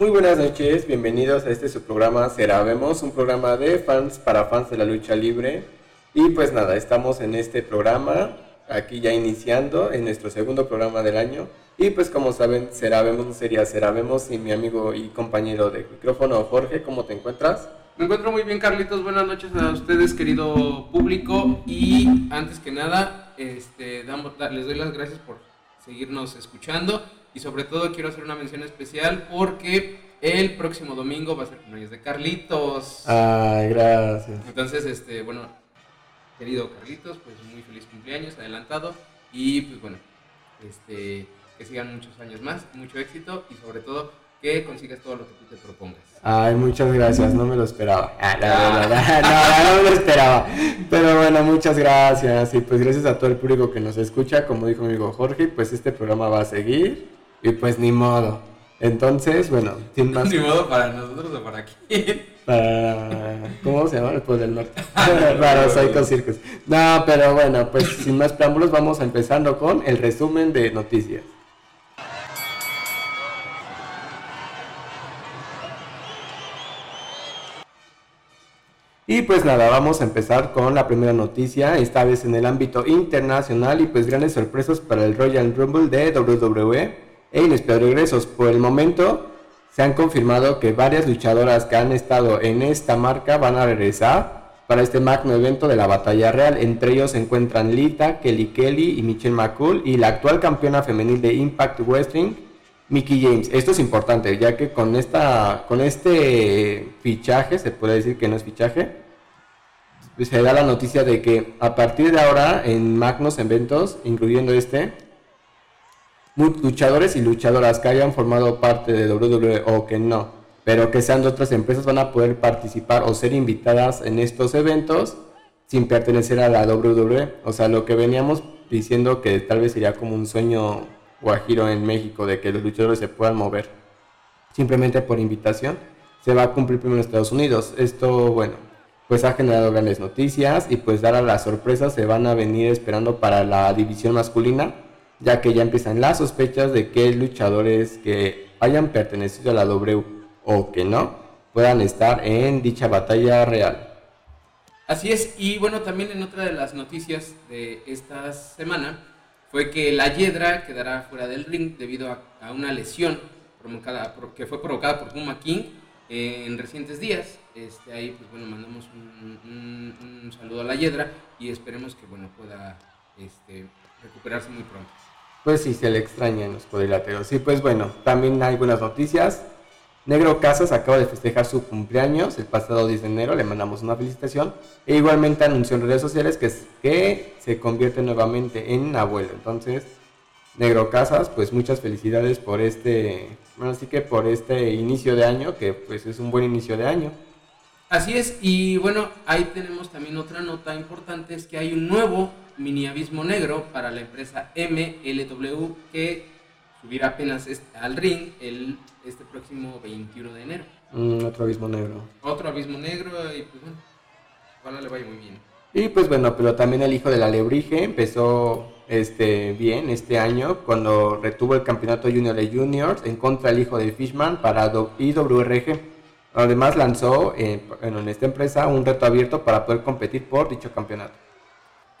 Muy buenas noches, bienvenidos a este su programa Vemos, un programa de fans para fans de la lucha libre. Y pues nada, estamos en este programa, aquí ya iniciando en nuestro segundo programa del año. Y pues como saben, Vemos no sería Vemos y mi amigo y compañero de micrófono Jorge, ¿cómo te encuentras? Me encuentro muy bien, Carlitos. Buenas noches a ustedes, querido público. Y antes que nada, este, les doy las gracias por seguirnos escuchando. Y sobre todo quiero hacer una mención especial porque el próximo domingo va a ser cumpleaños de Carlitos. Ay, gracias. Entonces, este, bueno, querido Carlitos, pues muy feliz cumpleaños, adelantado. Y pues bueno, este, que sigan muchos años más, mucho éxito y sobre todo que consigas todo lo que tú te propongas. Ay, muchas gracias, no me lo esperaba. Ah, no, no, no, me lo esperaba. Pero bueno, muchas gracias. Y pues gracias a todo el público que nos escucha. Como dijo mi amigo Jorge, pues este programa va a seguir. Y pues ni modo. Entonces, bueno, sin más. Ni modo para nosotros o para quién. Para. ¿Cómo se llama? El Pueblo del Norte. para Psycho Circus. No, pero bueno, pues sin más preámbulos, vamos empezando con el resumen de noticias. Y pues nada, vamos a empezar con la primera noticia, esta vez en el ámbito internacional y pues grandes sorpresas para el Royal Rumble de WWE e inesperados regresos. Por el momento se han confirmado que varias luchadoras que han estado en esta marca van a regresar para este magno evento de la batalla real. Entre ellos se encuentran Lita, Kelly Kelly y Michelle McCool y la actual campeona femenil de Impact Wrestling, Mickey James. Esto es importante, ya que con, esta, con este fichaje, se puede decir que no es fichaje, se da la noticia de que a partir de ahora en magnos eventos, incluyendo este, luchadores y luchadoras que hayan formado parte de WWE o que no, pero que sean de otras empresas van a poder participar o ser invitadas en estos eventos sin pertenecer a la WWE. O sea, lo que veníamos diciendo que tal vez sería como un sueño guajiro en México de que los luchadores se puedan mover simplemente por invitación, se va a cumplir primero en Estados Unidos. Esto, bueno, pues ha generado grandes noticias y pues dar a las sorpresas se van a venir esperando para la división masculina ya que ya empiezan las sospechas de que luchadores que hayan pertenecido a la W o que no puedan estar en dicha batalla real. Así es, y bueno, también en otra de las noticias de esta semana fue que la Yedra quedará fuera del ring debido a, una lesión provocada, que fue provocada por Puma King eh, en recientes días. Este, ahí, pues bueno, mandamos un, saludo a la Yedra y esperemos que bueno pueda este, recuperarse muy pronto pues sí, se le extraña en los cuadriláteros. Y pues bueno, también hay buenas noticias. Negro Casas acaba de festejar su cumpleaños el pasado 10 de enero, le mandamos una felicitación. E igualmente anunció en redes sociales que, que se convierte nuevamente en abuelo. Entonces, Negro Casas, pues muchas felicidades por este, bueno, así que por este inicio de año, que pues es un buen inicio de año. Así es, y bueno, ahí tenemos también otra nota importante, es que hay un nuevo mini abismo negro para la empresa MLW que subirá apenas al ring el, este próximo 21 de enero. Mm, otro abismo negro. Otro abismo negro y pues bueno, ojalá le vaya muy bien. Y pues bueno, pero también el hijo de la Lebrige empezó este, bien este año cuando retuvo el campeonato Junior de Juniors en contra del hijo de Fishman para IWRG. Además lanzó eh, en esta empresa un reto abierto para poder competir por dicho campeonato.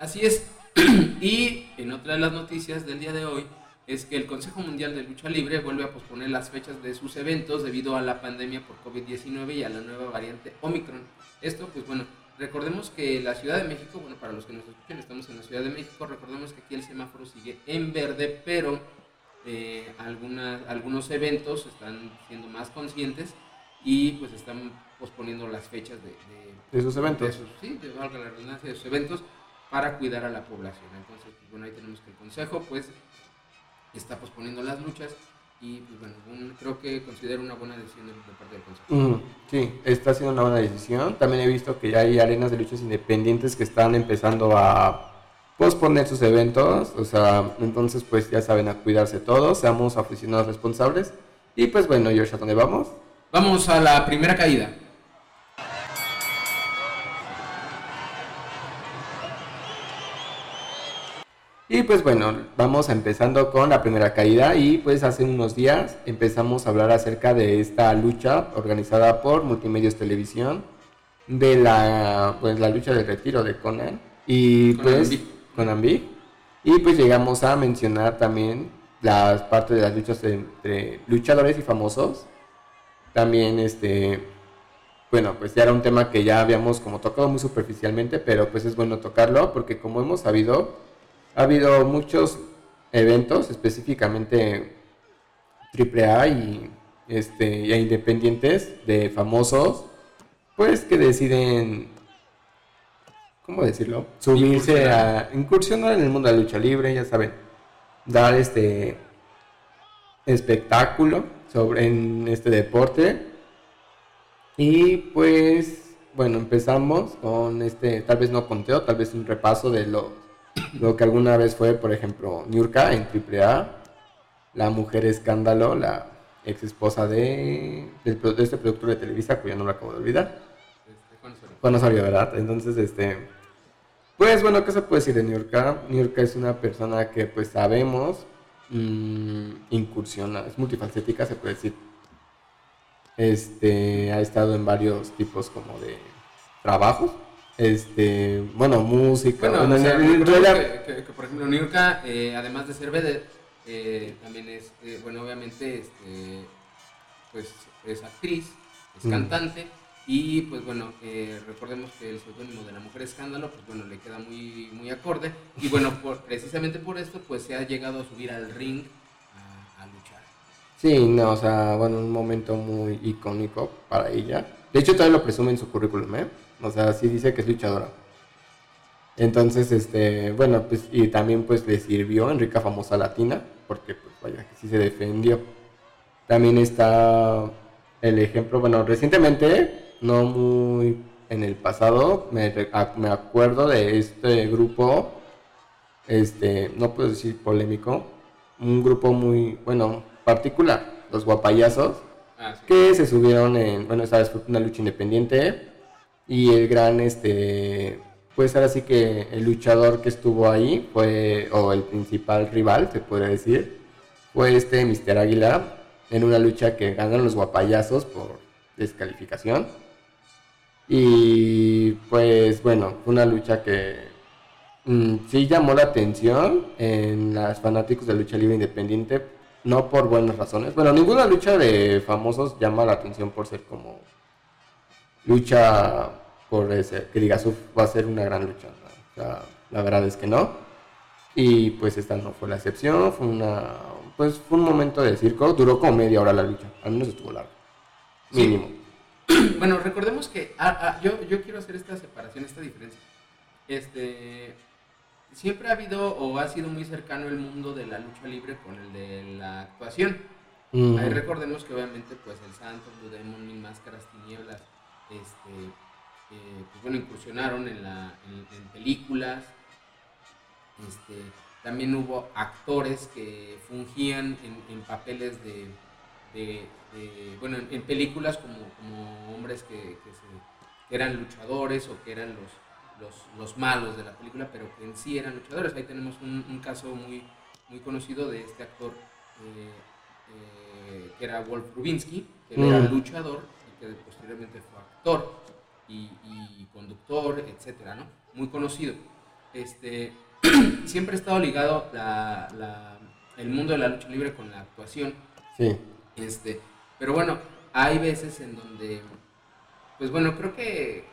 Así es. y en otra de las noticias del día de hoy es que el Consejo Mundial de Lucha Libre vuelve a posponer las fechas de sus eventos debido a la pandemia por COVID-19 y a la nueva variante Omicron. Esto, pues bueno, recordemos que la Ciudad de México, bueno, para los que nos escuchan, estamos en la Ciudad de México, recordemos que aquí el semáforo sigue en verde, pero eh, algunos eventos están siendo más conscientes y pues están posponiendo las fechas de, de, sus eventos. sí, de valga la redundancia, de sus eventos para cuidar a la población. Entonces, pues, bueno, ahí tenemos que el Consejo pues está posponiendo las luchas y pues bueno, creo que considero una buena decisión de, parte del Consejo. sí, está siendo una buena decisión. También he visto que ya hay arenas de luchas independientes que están empezando a posponer sus eventos, o sea, entonces pues ya saben a cuidarse todos, seamos aficionados responsables. Y pues bueno, George, ¿a dónde vamos? Vamos a la primera caída. Y pues bueno, vamos empezando con la primera caída y pues hace unos días empezamos a hablar acerca de esta lucha organizada por Multimedios Televisión de la pues la lucha del retiro de Conan y pues con Ambi y pues llegamos a mencionar también las partes de las luchas entre luchadores y famosos. También este bueno, pues ya era un tema que ya habíamos como tocado muy superficialmente, pero pues es bueno tocarlo porque como hemos sabido, ha habido muchos eventos, específicamente AAA y, este, y independientes de famosos, pues que deciden, ¿cómo decirlo? Subirse a incursionar en el mundo de la lucha libre, ya saben, dar este espectáculo sobre en este deporte. Y pues, bueno, empezamos con este, tal vez no conteo, tal vez un repaso de lo, lo que alguna vez fue, por ejemplo, Niurka en AAA, la mujer escándalo, la ex esposa de, de, este productor de Televisa, cuyo no lo acabo de olvidar. Este, Juan Osorio. ¿verdad? Entonces, este, pues bueno, ¿qué se puede decir de Niurka? Niurka es una persona que pues sabemos mmm, incursiona, es multifacética, se puede decir este, ha estado en varios tipos como de trabajos. Este, bueno, música. Bueno, que, por ejemplo, Niurka, eh, además de ser vedette, eh, también es, eh, bueno, obviamente, este, pues es actriz, es mm. cantante. Y pues bueno, recordemos que el seudónimo de la mujer escándalo, pues bueno, le queda muy, muy acorde. Y bueno, por, precisamente por esto, pues se ha llegado a subir al ring Sí, no, o sea, bueno, un momento muy icónico para ella. De hecho, todavía lo presume en su currículum, ¿eh? O sea, sí dice que es luchadora. Entonces, este, bueno, pues, y también pues le sirvió en Rica Famosa Latina, porque pues vaya que sí se defendió. También está el ejemplo, bueno, recientemente, no muy en el pasado, me, me acuerdo de este grupo, este, no puedo decir polémico, un grupo muy, bueno, particular, los guapayazos, ah, que se subieron en, bueno, esta vez fue una lucha independiente y el gran, este, pues ahora sí que el luchador que estuvo ahí fue, o el principal rival, se puede decir, fue este Mister Águila en una lucha que ganaron los guapayazos por descalificación. Y pues bueno, fue una lucha que mm, sí llamó la atención en los fanáticos de lucha libre independiente no por buenas razones. Bueno, ninguna lucha de famosos llama la atención por ser como lucha por ese, que digas, va a ser una gran lucha. la verdad es que no. Y pues esta no fue la excepción, fue una, pues fue un momento de circo, duró como media hora la lucha, al menos estuvo largo. Mínimo. Bueno, recordemos que ah, ah, yo, yo quiero hacer esta separación, esta diferencia. Este, siempre ha habido o ha sido muy cercano el mundo de la lucha libre con el de la actuación. Ahí recordemos que obviamente pues el Santo, Blue Demon, Mil Máscaras, Tinieblas, este, eh, pues bueno, incursionaron en, la, en, películas. Este, también hubo actores que fungían en, papeles de, de, bueno, en, películas como, como hombres que, que, se, que eran luchadores o que eran los, los, malos de la película, pero que en sí eran luchadores. Ahí tenemos un, caso muy, muy conocido de este actor eh, eh, que era Wolf Rubinsky, que era mm. luchador que posteriormente fue actor y, conductor, etcétera, ¿no? Muy conocido. Este, siempre ha estado ligado la, el mundo de la lucha libre con la actuación. Sí. Este, pero bueno, hay veces en donde, pues bueno, creo que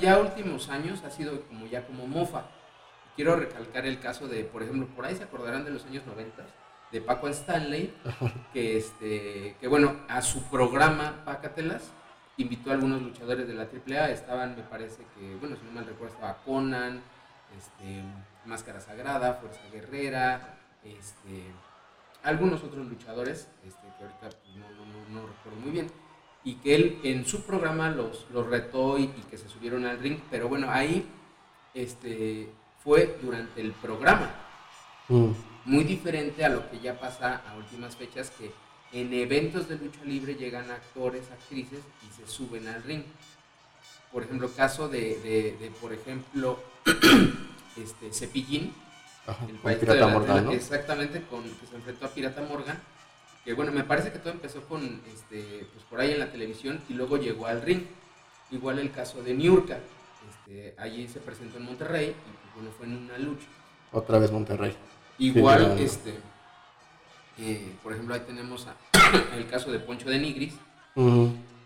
ya, últimos años ha sido como ya como mofa. Quiero recalcar el caso de, por ejemplo, por ahí se acordarán de los años 90 de Paco Stanley, que este, que bueno, a su programa Pácatelas invitó a algunos luchadores de la AAA, estaban, me parece que, bueno, si no mal recuerdo, estaba Conan, este, Máscara Sagrada, Fuerza Guerrera, este, algunos otros luchadores, este, que ahorita pues, no, no recuerdo muy bien y que él en su programa los, los retó y, que se subieron al ring, pero bueno, ahí este, fue durante el programa. Mm. Muy diferente a lo que ya pasa a últimas fechas, que en eventos de lucha libre llegan actores, actrices y se suben al ring. Por ejemplo, caso de, de, por ejemplo, este, Cepillín, Ajá, el con Pirata de Morgan, de ¿no? Exactamente, con, que se enfrentó a Pirata Morgan. Que bueno, me parece que todo empezó con, este, pues por ahí en la televisión y luego llegó al ring. Igual el caso de Niurka. Este, allí se presentó en Monterrey y pues bueno, fue en una lucha. Otra vez Monterrey. Igual, este, eh, por ejemplo, ahí tenemos a- el caso de Poncho de Nigris,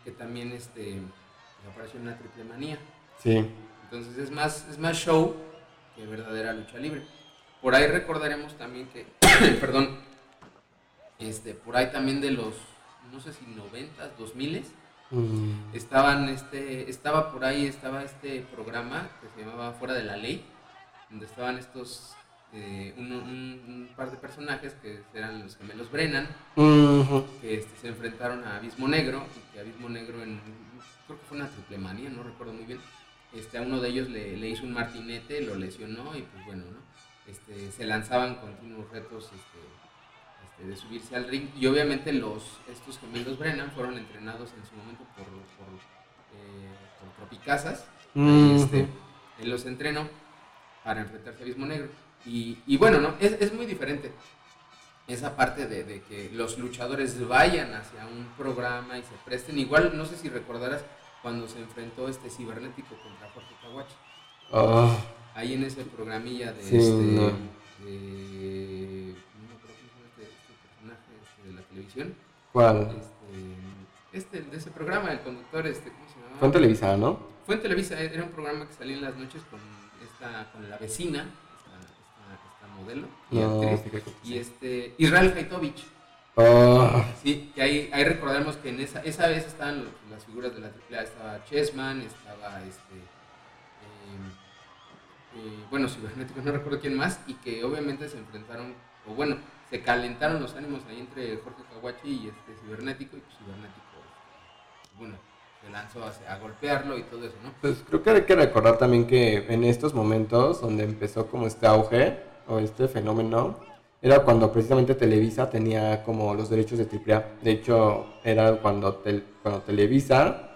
que también este, apareció en una triple manía. Sí. Entonces es más, es más show que verdadera lucha libre. Por ahí recordaremos también que, perdón, este, por ahí también de los, no sé si 90, 2000 Mm, estaban este, estaba por ahí, estaba este programa que se llamaba Fuera de la Ley, donde estaban estos, eh, un, un- un par de personajes que eran los gemelos Brennan, que este, se enfrentaron a Abismo Negro y que Abismo Negro en creo que fue una triple manía, no recuerdo muy bien. Este, a uno de ellos le, le hizo un martinete, lo lesionó y pues bueno, ¿no? Este, se lanzaban continuos retos este, este, de subirse al ring y obviamente los estos gemelos Brennan fueron entrenados en su momento por, por, eh, por Tropicazas. Ujú. este, él los entrenó para enfrentarse a Abismo Negro. Y, y bueno, ¿no? Es, es muy diferente esa parte de, de que los luchadores vayan hacia un programa y se presten. Igual, no sé si recordarás cuando se enfrentó este cibernético contra Jorge Kawachi. Ah, Ahí en ese programilla de Sí, este. no. de- llama este, este personaje este, de la televisión. ¿Cuál? Este, este, de ese programa, el conductor, este, ¿cómo se llamaba? Fue en Televisa, ¿no? Fue en Televisa, era un programa que salía en las noches con esta, con la vecina, modelo y No, actriz, y este Israel Haitovich. Ah, Sí, que ahí, ahí recordemos que en esa, esa vez estaban las figuras de la AAA, estaba Chessman, estaba este, eh, eh, bueno, Cibernético, no recuerdo quién más, y que obviamente se enfrentaron, o bueno, se calentaron los ánimos ahí entre Jorge Kawachi y este Cibernético, y pues Cibernético, este, bueno, se lanzó a, a golpearlo y todo eso, ¿no? Pues creo que hay que recordar también que en estos momentos donde empezó como este auge o este fenómeno, era cuando precisamente Televisa tenía como los derechos de AAA. De hecho, era cuando, cuando Televisa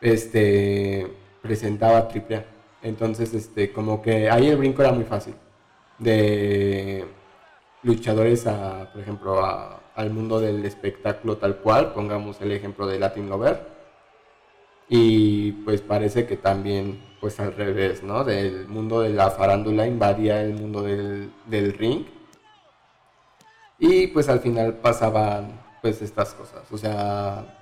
este, presentaba AAA. Entonces, este, como que ahí el brinco era muy fácil. De luchadores a, por ejemplo, a- al mundo del espectáculo tal cual. Pongamos el ejemplo de Latin Lover. Y pues parece que también, pues al revés, ¿no? Del mundo de la farándula invadía el mundo del, del ring. Y pues al final pasaban pues estas cosas. O sea,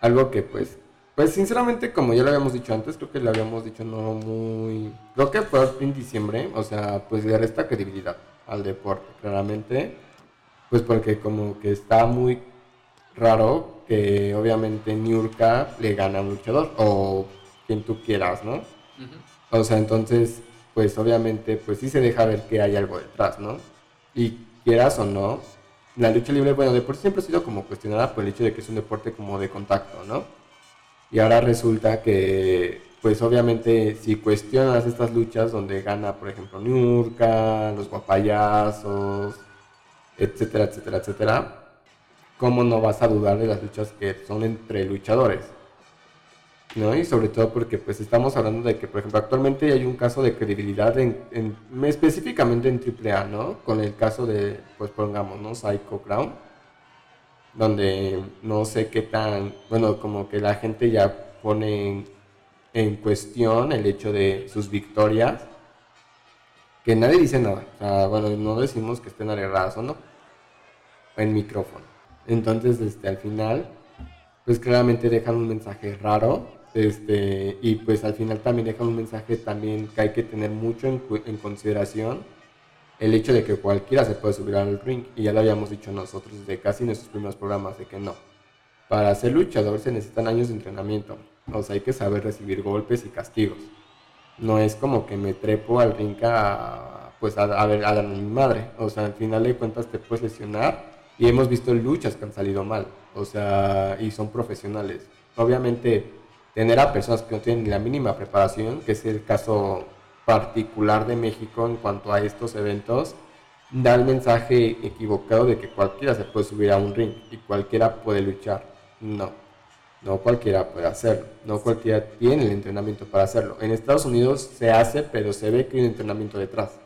algo que pues, pues sinceramente como ya lo habíamos dicho antes, creo que lo habíamos dicho no muy... Creo que fue en diciembre, o sea, pues le resta credibilidad al deporte, claramente. Pues porque como que está muy raro que obviamente Niurka le gana a un luchador o quien tú quieras, ¿no? O sea, entonces, pues obviamente, pues sí se deja ver que hay algo detrás, ¿no? Y quieras o no, la lucha libre, bueno, de por sí siempre ha sido como cuestionada por el hecho de que es un deporte como de contacto, ¿no? Y ahora resulta que, pues obviamente, si cuestionas estas luchas donde gana, por ejemplo, Niurka, los guapayazos, etcétera, etcétera, etcétera, ¿cómo no vas a dudar de las luchas que son entre luchadores? ¿no? Y sobre todo porque pues estamos hablando de que, por ejemplo, actualmente hay un caso de credibilidad en, en- específicamente en AAA, ¿no? Con el caso de, pues pongamos, ¿no? Psycho Crown, donde no sé qué tan, bueno, como que la gente ya pone en, cuestión el hecho de sus victorias, que nadie dice nada, o sea, bueno, no decimos que estén arregladas o no, en micrófono. Entonces, este, al final, pues claramente dejan un mensaje raro, este, y pues al final también dejan un mensaje también que hay que tener mucho en, en consideración el hecho de que cualquiera se puede subir al ring, y ya lo habíamos dicho nosotros desde casi nuestros primeros programas, de que no. Para ser luchador se necesitan años de entrenamiento, o sea, hay que saber recibir golpes y castigos. No es como que me trepo al ring a, pues a, a ver, a darme mi madre, o sea, al final de cuentas te puedes lesionar, y hemos visto luchas que han salido mal, o sea, y son profesionales. Obviamente, tener a personas que no tienen ni la mínima preparación, que es el caso particular de México en cuanto a estos eventos, da el mensaje equivocado de que cualquiera se puede subir a un ring y cualquiera puede luchar. No. No cualquiera puede hacerlo, no cualquiera tiene el entrenamiento para hacerlo. En Estados Unidos se hace, pero se ve que hay un entrenamiento detrás.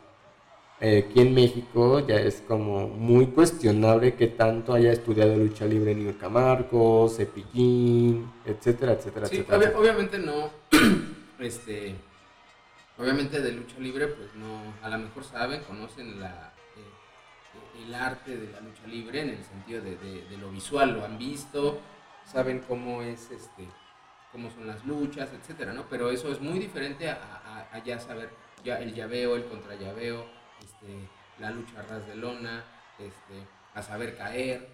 Eh, aquí en México ya es como muy cuestionable que tanto haya estudiado lucha libre Niurka Marcos, Cepillín, etcétera, etcétera, Sí, etcétera. obvia- obviamente no, este, obviamente de lucha libre, pues no, a lo mejor saben, conocen la, eh, el arte de la lucha libre en el sentido de, de- de lo visual, lo han visto, saben cómo es, este, cómo son las luchas, etcétera, ¿no? Pero eso es muy diferente a, a- a ya saber ya el llaveo, el contrallaveo, este, la lucha a ras de lona, este, a saber caer.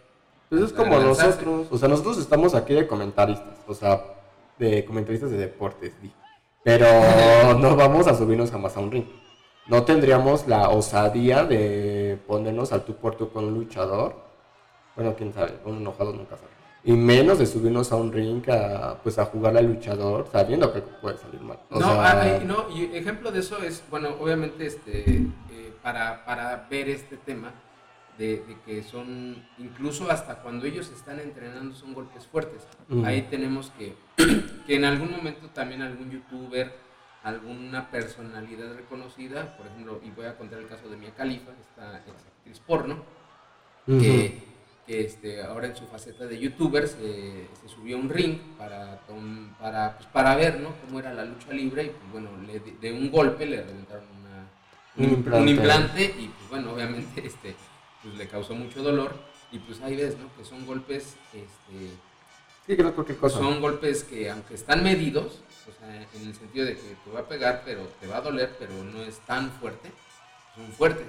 Pues es como lanzarse. nosotros, o sea, nosotros estamos aquí de comentaristas, o sea, de comentaristas de deportes, pero no vamos a subirnos jamás a un ring. No tendríamos la osadía de ponernos al tú por tú con un luchador. Bueno, quién sabe, un enojado nunca sabe. Y menos de subirnos a un ring a, pues, a jugar al luchador sabiendo que puede salir mal. O no, sea, ah, no, y ejemplo de eso es, bueno, obviamente este, para, para ver este tema de, de que son, incluso hasta cuando ellos están entrenando son golpes fuertes. Mm. Ahí tenemos que, que en algún momento también algún youtuber, alguna personalidad reconocida, por ejemplo, y voy a contar el caso de Mia Khalifa, esta actriz porno, que, que, este, ahora en su faceta de youtuber se, se subió a un ring para, para, pues, para ver ¿no? cómo era la lucha libre y pues bueno, le, de, un golpe le reventaron Un un, implante. un implante y pues bueno, obviamente este, pues, le causó mucho dolor y pues ahí ves ¿no? que son golpes este, Sí, creo que cosa. son golpes que aunque están medidos, o sea, en el sentido de que te va a pegar, pero te va a doler, pero no es tan fuerte, son fuertes.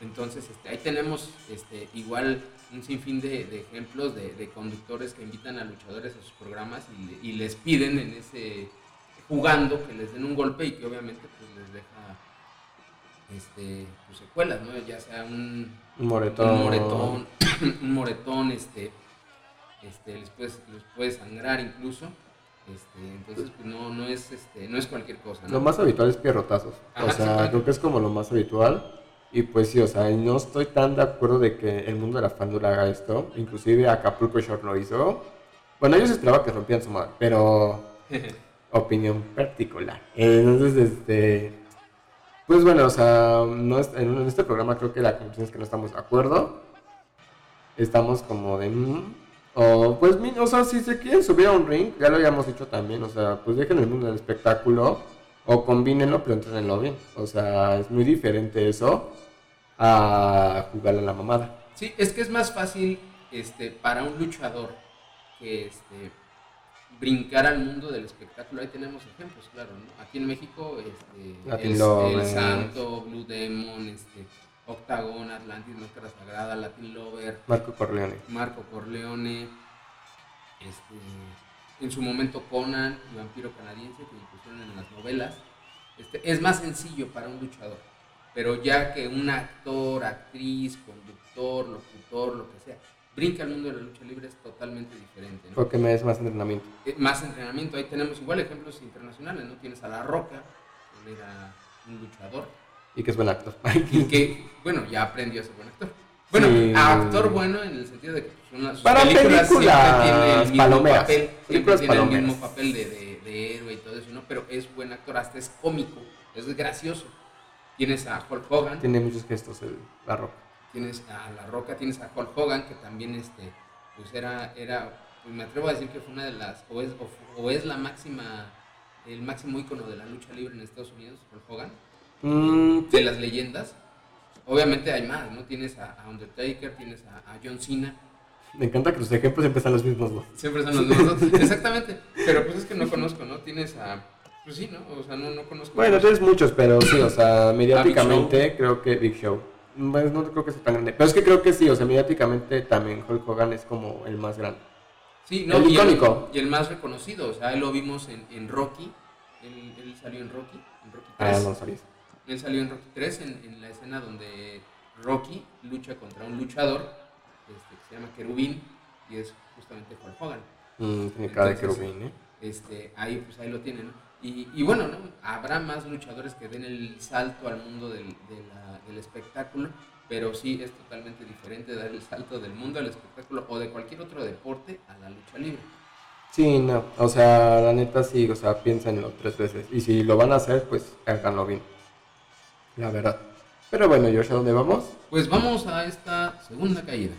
Entonces, este, ahí tenemos este, igual un sinfín de, de ejemplos de, de conductores que invitan a luchadores a sus programas y, le- y les piden en ese jugando que les den un golpe y que obviamente pues les deja este, pues, secuelas, ¿no? Ya sea un, Un moretón. un moretón, un moretón, este, este, les, puede, les puede sangrar incluso. Este, entonces, pues no, no es, este, no es cualquier cosa, ¿no? Lo más habitual es pierrotazos. Ajá, o sí, sea, claro. creo que es como lo más habitual. Y pues sí, o sea, no estoy tan de acuerdo de que el mundo de la fándula haga esto. Inclusive Acapulco Short lo hizo. Bueno, ellos esperaban que rompían su madre, pero opinión particular. Entonces, este... Pues bueno, o sea, no es- en, este programa creo que la conclusión es que no estamos de acuerdo. Estamos como de... mm, o pues, o sea, si se quieren subir a un ring, ya lo habíamos dicho también, o sea, pues dejen el mundo del espectáculo o combínenlo, pero entrenenlo bien. O sea, es muy diferente eso a jugarle a la mamada. Sí, es que es más fácil este, para un luchador que este, brincar al mundo del espectáculo. Ahí tenemos ejemplos, claro. ¿no? Aquí en México, este, el, el Santo, Blue Demon, este, Octagon, Atlantis, Máscara Sagrada, Latin Lover, Marco Corleone. Marco Corleone, este, en su momento Conan, el vampiro canadiense que incluyeron en las novelas. Este, es más sencillo para un luchador, pero ya que un actor, actriz, conductor, locutor, lo que sea, brinca al mundo de la lucha libre es totalmente diferente. ¿no? Porque me es más entrenamiento. Eh, Más entrenamiento, ahí tenemos igual ejemplos internacionales, ¿no? Tienes a La Roca, él era un luchador, Y que es buen actor. y que, bueno, ya aprendió a ser buen actor. Bueno, Sí. actor bueno en el sentido de que pues, una, sus Para películas siempre películas tiene el mismo papel, siempre tiene el mismo papel de, de- de héroe y todo eso, ¿no? Pero es buen actor, hasta es cómico, es gracioso. Tienes a Hulk Hogan, Tiene muchos gestos el, la roca. Tienes a La Roca, tienes a Hulk Hogan, que también este, pues era, era pues me atrevo a decir que fue una de las, o es, o fu- o es la máxima, el máximo ícono de la lucha libre en Estados Unidos, Hulk Hogan Mm, de las leyendas. Obviamente hay más, ¿no? Tienes a, a Undertaker, tienes a, a John Cena. me encanta que los ejemplos siempre son los mismos dos. Siempre son los mismos. Exactamente. Pero pues es que no conozco, ¿no? Tienes a. Pues sí, ¿no? O sea, no, no conozco. Bueno, tienes muchos, pero sí, o sea, mediáticamente creo que Big Show. Pues, no creo que sea tan grande. Pero es que creo que sí, o sea, mediáticamente también Hulk Hogan es como el más grande. Sí, ¿no? el y, icónico. y el más reconocido. O sea, él lo vimos en, en Rocky. Él, él salió en Rocky. En Rocky 3. Ah, no. Él salió en Rocky 3 en, en la escena donde Rocky lucha contra un luchador este, que se llama Kerubín y es justamente Hulk Hogan. Mm, tiene cara de querubín, ¿eh? este, ahí pues ahí lo tienen. ¿no? Y, y bueno, ¿no? habrá más luchadores que den el salto al mundo del, de la- del espectáculo, pero sí es totalmente diferente dar el salto del mundo del espectáculo o de cualquier otro deporte a la lucha libre. Sí, no, o sea, la neta sí, o sea, piénsenlo tres veces. Y si lo van a hacer, pues háganlo bien. La verdad. Pero bueno, George, ¿a dónde vamos? Pues vamos a esta segunda caída.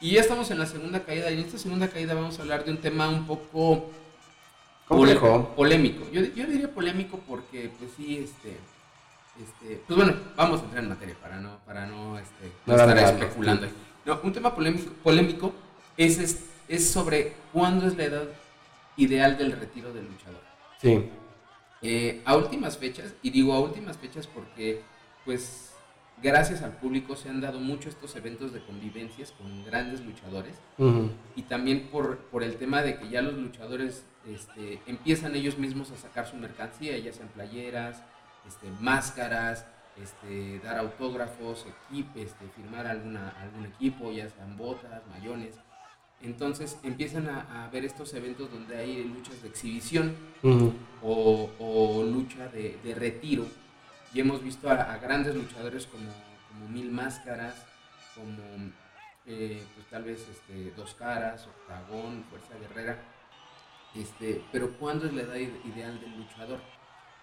Y ya estamos en la segunda caída. Y en esta segunda caída vamos a hablar de un tema un poco Complejo. polémico. Yo, yo diría polémico porque, pues sí, este, este, pues bueno, vamos a entrar en materia para no, para no, este, no estar especulando. sí. No, un tema polémico, polémico es, es, es sobre cuándo es la edad ideal del retiro del luchador. Sí. Eh, a últimas fechas, y digo a últimas fechas porque, pues, gracias al público se han dado mucho estos eventos de convivencias con grandes luchadores y también por, por el tema de que ya los luchadores este, empiezan ellos mismos a sacar su mercancía, ya sean playeras, este, máscaras, este, dar autógrafos, equip, este, firmar alguna, algún equipo, ya sean botas, mayones. Entonces empiezan a, a ver estos eventos donde hay luchas de exhibición Ujú. o, o lucha de, de retiro. Y hemos visto a, a grandes luchadores como, como Mil Máscaras, como eh, pues tal vez este, Dos Caras, Octagón, Fuerza Guerrera. Este, pero ¿cuándo es la edad ide- ideal del luchador?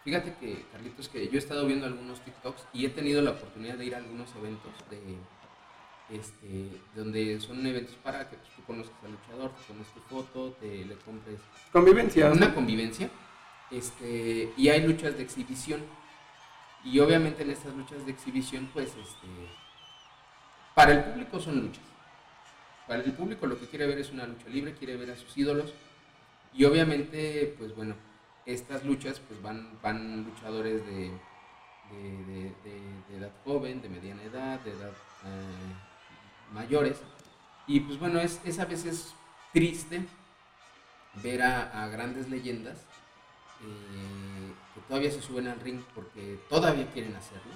Fíjate que, Carlitos, que yo he estado viendo algunos TikToks y he tenido la oportunidad de ir a algunos eventos de, este, donde son eventos para que pues, tú conozcas al luchador, te tomes tu foto, te le compres Convivencia. una convivencia este, y hay luchas de exhibición. Y obviamente en estas luchas de exhibición, pues, este, para el público son luchas. Para el público lo que quiere ver es una lucha libre, quiere ver a sus ídolos. Y obviamente, pues bueno, estas luchas, pues van, van luchadores de, de, de- de- edad joven, de mediana edad, de edad eh, mayores. Y pues bueno, es, a veces triste ver a, grandes leyendas eh, todavía se suben al ring porque todavía quieren hacerlo.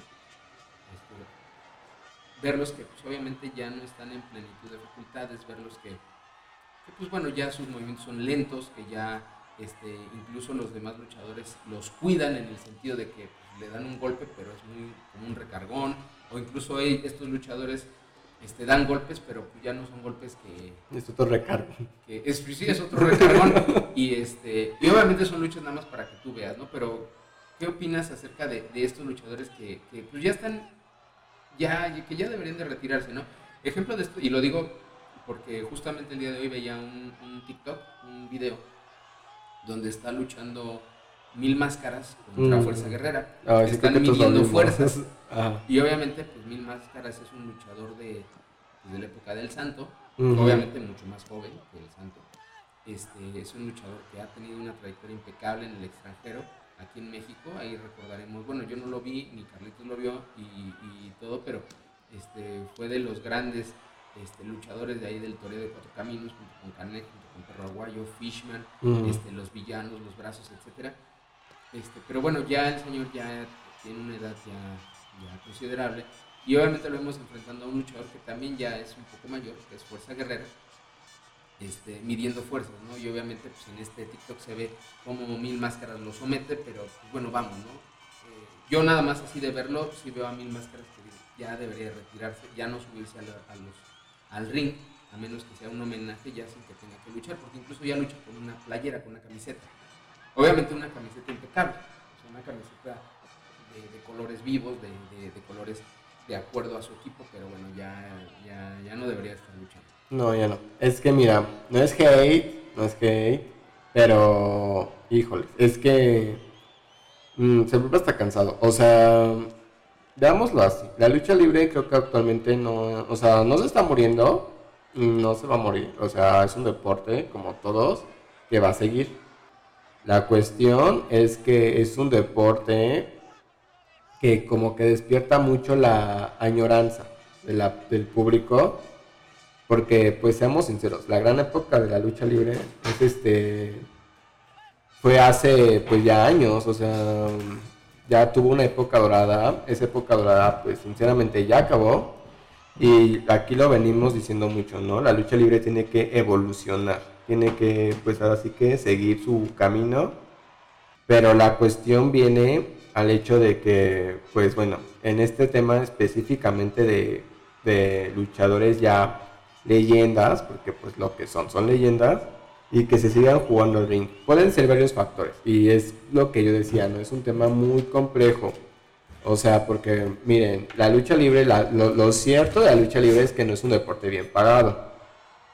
Este, verlos que pues, obviamente ya no están en plenitud de facultades, verlos que, que, pues bueno, ya sus movimientos son lentos, que ya este, incluso los demás luchadores los cuidan en el sentido de que pues, le dan un golpe, pero es muy como un recargón, o incluso estos luchadores este, dan golpes, pero pues, ya no son golpes que, Es otro recargo. que es, sí, es otro recargón y este y obviamente son luchas nada más para que tú veas, ¿no? Pero ¿qué opinas acerca de, de estos luchadores que, que, pues ya están ya que ya deberían de retirarse, ¿no? Ejemplo de esto y lo digo porque justamente el día de hoy veía un, un TikTok, un video donde está luchando Mil Máscaras contra Mm. Fuerza Guerrera. Ah, sí, están midiendo fuerzas. Ajá. Y obviamente, pues Mil Máscaras es un luchador de, pues, de la época del Santo, obviamente mucho más joven que el Santo. Este, es un luchador que ha tenido una trayectoria impecable en el extranjero, aquí en México. Ahí recordaremos, bueno, yo no lo vi, ni Carlitos lo vio y, y todo, pero este, fue de los grandes este, luchadores de ahí del Toreo de Cuatro Caminos, junto con Canek, junto con Perro Aguayo, Fishman, Ujú. este, los villanos, los brazos, etcétera. Este, pero bueno, ya el señor ya tiene una edad ya, ya considerable y obviamente lo vemos enfrentando a un luchador que también ya es un poco mayor, que es Fuerza Guerrera, este, midiendo fuerzas, ¿no? Y obviamente pues en este TikTok se ve como Mil Máscaras lo somete, pero pues, bueno, vamos, ¿no? Eh, yo nada más así de verlo, sí veo a Mil Máscaras que ya debería retirarse, ya no subirse a, al ring, a menos que sea un homenaje ya sin que tenga que luchar, porque incluso ya lucha con una playera, con una camiseta. Obviamente una camiseta impecable, una camiseta de, colores vivos, de, de- de colores de acuerdo a su equipo, pero bueno, ya, ya, ya no debería estar luchando. No, ya no. Es que mira, no es hate, no es hate, pero híjole, es que mm, se vuelve hasta cansado. O sea, veámoslo así. La lucha libre creo que actualmente no, o sea, no se está muriendo, no se va a morir. O sea, es un deporte como todos que va a seguir. La cuestión es que es un deporte que como que despierta mucho la añoranza de la- del público porque, pues, seamos sinceros, la gran época de la lucha libre es este. Fue hace, pues, ya años, o sea, ya tuvo una época dorada. Esa época dorada, pues, sinceramente, ya acabó. Y aquí lo venimos diciendo mucho, ¿no? La lucha libre tiene que evolucionar, tiene que, pues, ahora sí que seguir su camino. Pero la cuestión viene al hecho de que, pues, bueno, en este tema específicamente de luchadores ya leyendas, porque pues lo que son, son leyendas, y que se sigan jugando el ring. Pueden ser varios factores, y es lo que yo decía, ¿no? Es un tema muy complejo. O sea, porque miren, la lucha libre, lo, lo, cierto de la lucha libre es que no es un deporte bien pagado.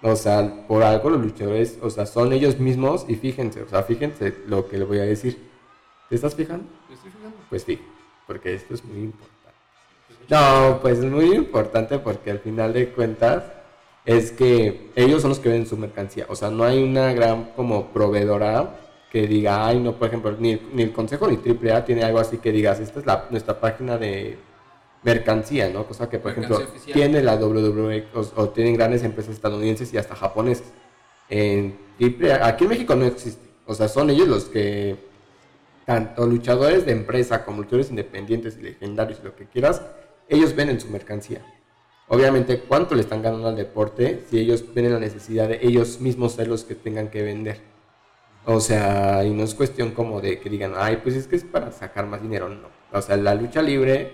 O sea, por algo los luchadores, o sea, son ellos mismos y fíjense, o sea, fíjense lo que le voy a decir. ¿Te estás fijando? estoy fijando. Pues sí, porque esto es muy importante. No, pues es muy importante porque al final de cuentas es que ellos son los que venden su mercancía. O sea, no hay una gran como proveedora que diga, ay, no, por ejemplo, ni, ni el Consejo ni AAA tiene algo así que digas, esta es la, nuestra página de mercancía, ¿no? Cosa que, por ejemplo, tiene la WWE o, tienen grandes empresas estadounidenses y hasta japonesas. En AAA, aquí en México no existe. O sea, son ellos los que, tanto luchadores de empresa como luchadores independientes y legendarios, lo que quieras, ellos ven en su mercancía. Obviamente, ¿cuánto le están ganando al deporte si ellos ven la necesidad de ellos mismos ser los que tengan que vender? O sea, y no es cuestión como de que digan, ay, pues es que es para sacar más dinero, no. O sea, la lucha libre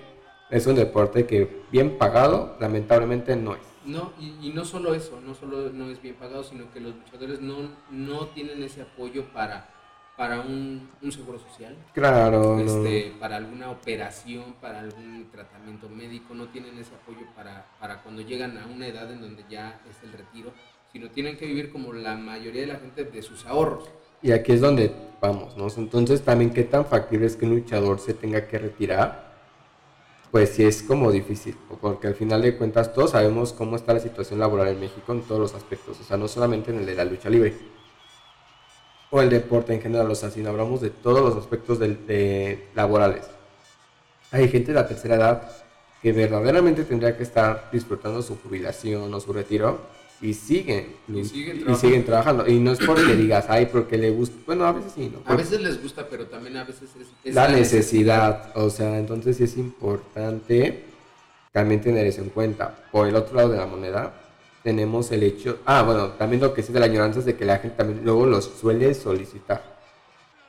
es un deporte que bien pagado, lamentablemente no es. No, y, no solo eso, no solo no es bien pagado, sino que los luchadores no, no tienen ese apoyo para para un, seguro social. Claro. Este, Para alguna operación, para algún tratamiento médico, no tienen ese apoyo para, para cuando llegan a una edad en donde ya es el retiro, sino tienen que vivir como la mayoría de la gente de sus ahorros. Y aquí es donde vamos, ¿no? Entonces también qué tan factible es que un luchador se tenga que retirar, pues sí es como difícil, porque al final de cuentas todos sabemos cómo está la situación laboral en México en todos los aspectos, o sea, no solamente en el de la lucha libre o el deporte en general, o sea, si no hablamos de todos los aspectos de, laborales. Hay gente de la tercera edad que verdaderamente tendría que estar disfrutando su jubilación o su retiro y siguen y siguen, trabajando. y no es porque digas ay porque le gusta bueno a veces sí no a veces les gusta pero también a veces es, la, necesidad. o sea entonces es importante también tener eso en cuenta por el otro lado de la moneda tenemos el hecho, ah, bueno, también lo que sí de la añoranza es de que la gente también luego los suele solicitar.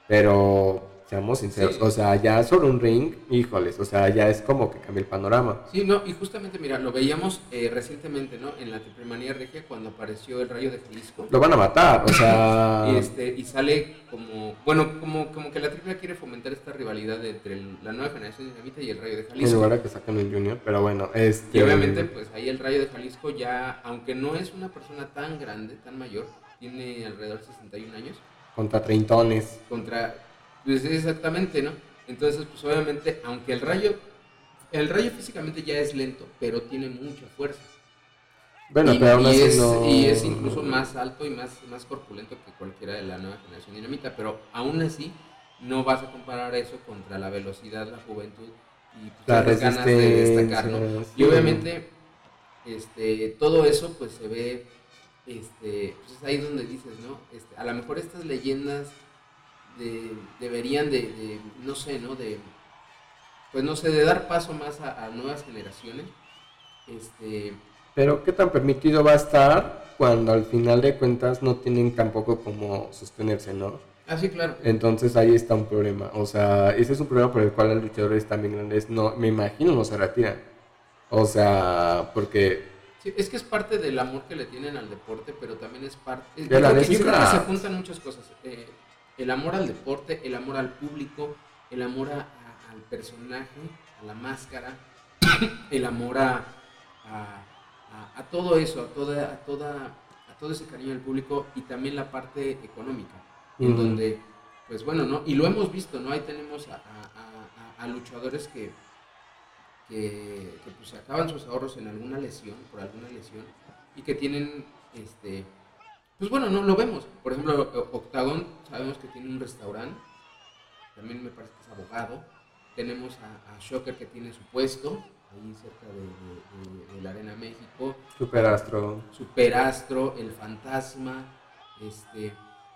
Pero seamos sinceros, o sea, ya sobre un ring, híjoles, o sea, ya es como que cambia el panorama. Sí, no, y justamente, mira, lo veíamos eh, recientemente, ¿no? En la Triple Regia cuando apareció el Rayo de Jalisco. Lo van a matar, o sea... y, este, y sale como, bueno, como, como que la Triple quiere fomentar esta rivalidad entre la nueva generación de Dinamita y el Rayo de Jalisco. En lugar de que saquen el Junior, pero bueno, este... Y obviamente, pues ahí el Rayo de Jalisco ya, aunque no es una persona tan grande, tan mayor, tiene alrededor de 61 años. Contra treintones. Contra pues exactamente, ¿no? Entonces, pues obviamente, aunque el rayo, el rayo físicamente ya es lento, pero tiene mucha fuerza. Bueno, pero aún así es, no... y es incluso más alto y más, más corpulento que cualquiera de la nueva generación dinamita, pero aún así no vas a comparar eso contra la velocidad, la juventud y pues, las ganas de destacar, ¿no? Y obviamente, este, todo eso pues se ve, este, pues es ahí donde dices, ¿no? Este, a lo mejor estas leyendas deberían de, no sé, ¿no? De, pues no sé, de dar paso más a, nuevas generaciones. Este... Pero ¿qué tan permitido va a estar cuando al final de cuentas no tienen tampoco como sostenerse, ¿no? Ah, sí, claro. Entonces ahí está un problema. O sea, ese es un problema por el cual los luchadores también grandes, no, me imagino, no se retiran. O sea, porque... Sí, es que es parte del amor que le tienen al deporte, pero también es parte... De la yo creo que se juntan muchas cosas. Eh, el amor al deporte, el amor al público, el amor al personaje, a la máscara, el amor a, a, todo eso, a toda, a toda, a todo ese cariño al público y también la parte económica, en donde, pues bueno, ¿no? Y lo hemos visto, ¿no? Ahí tenemos a, luchadores que, que, que pues acaban sus ahorros en alguna lesión, por alguna lesión, y que tienen este pues bueno, no lo vemos. Por ejemplo, Octagon, sabemos que tiene un restaurante, también me parece que es abogado. Tenemos a, Shocker que tiene su puesto, ahí cerca de, la Arena México. Superastro. Superastro, el fantasma. Este,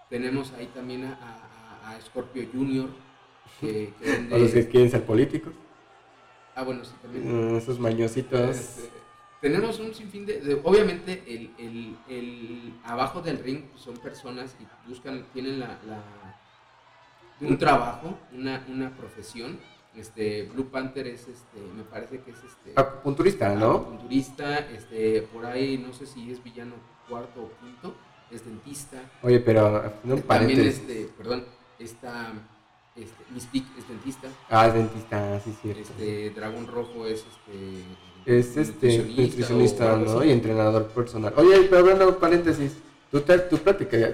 tenemos ahí también a, a, Scorpio Junior. Que, que los que quieren ser políticos. Ah, bueno, sí, también. Mm, esos mañositos. Este, tenemos un sinfín de, obviamente el, el, abajo del ring pues, son personas y buscan, tienen la, un trabajo, una, una profesión, Este, Blue Panther es, este, me parece que es este. Acupunturista, ¿no? Acupunturista, este, por ahí, no sé si es villano cuarto o quinto, es dentista. Oye, pero no También, este, perdón, esta, este, Mystique es dentista. Ah, es dentista, sí, sí. Este, Dragón Rojo es, este. Es, este, nutricionista, ¿no? Y entrenador personal. Oye, pero hablando paréntesis, ¿tú te, tú,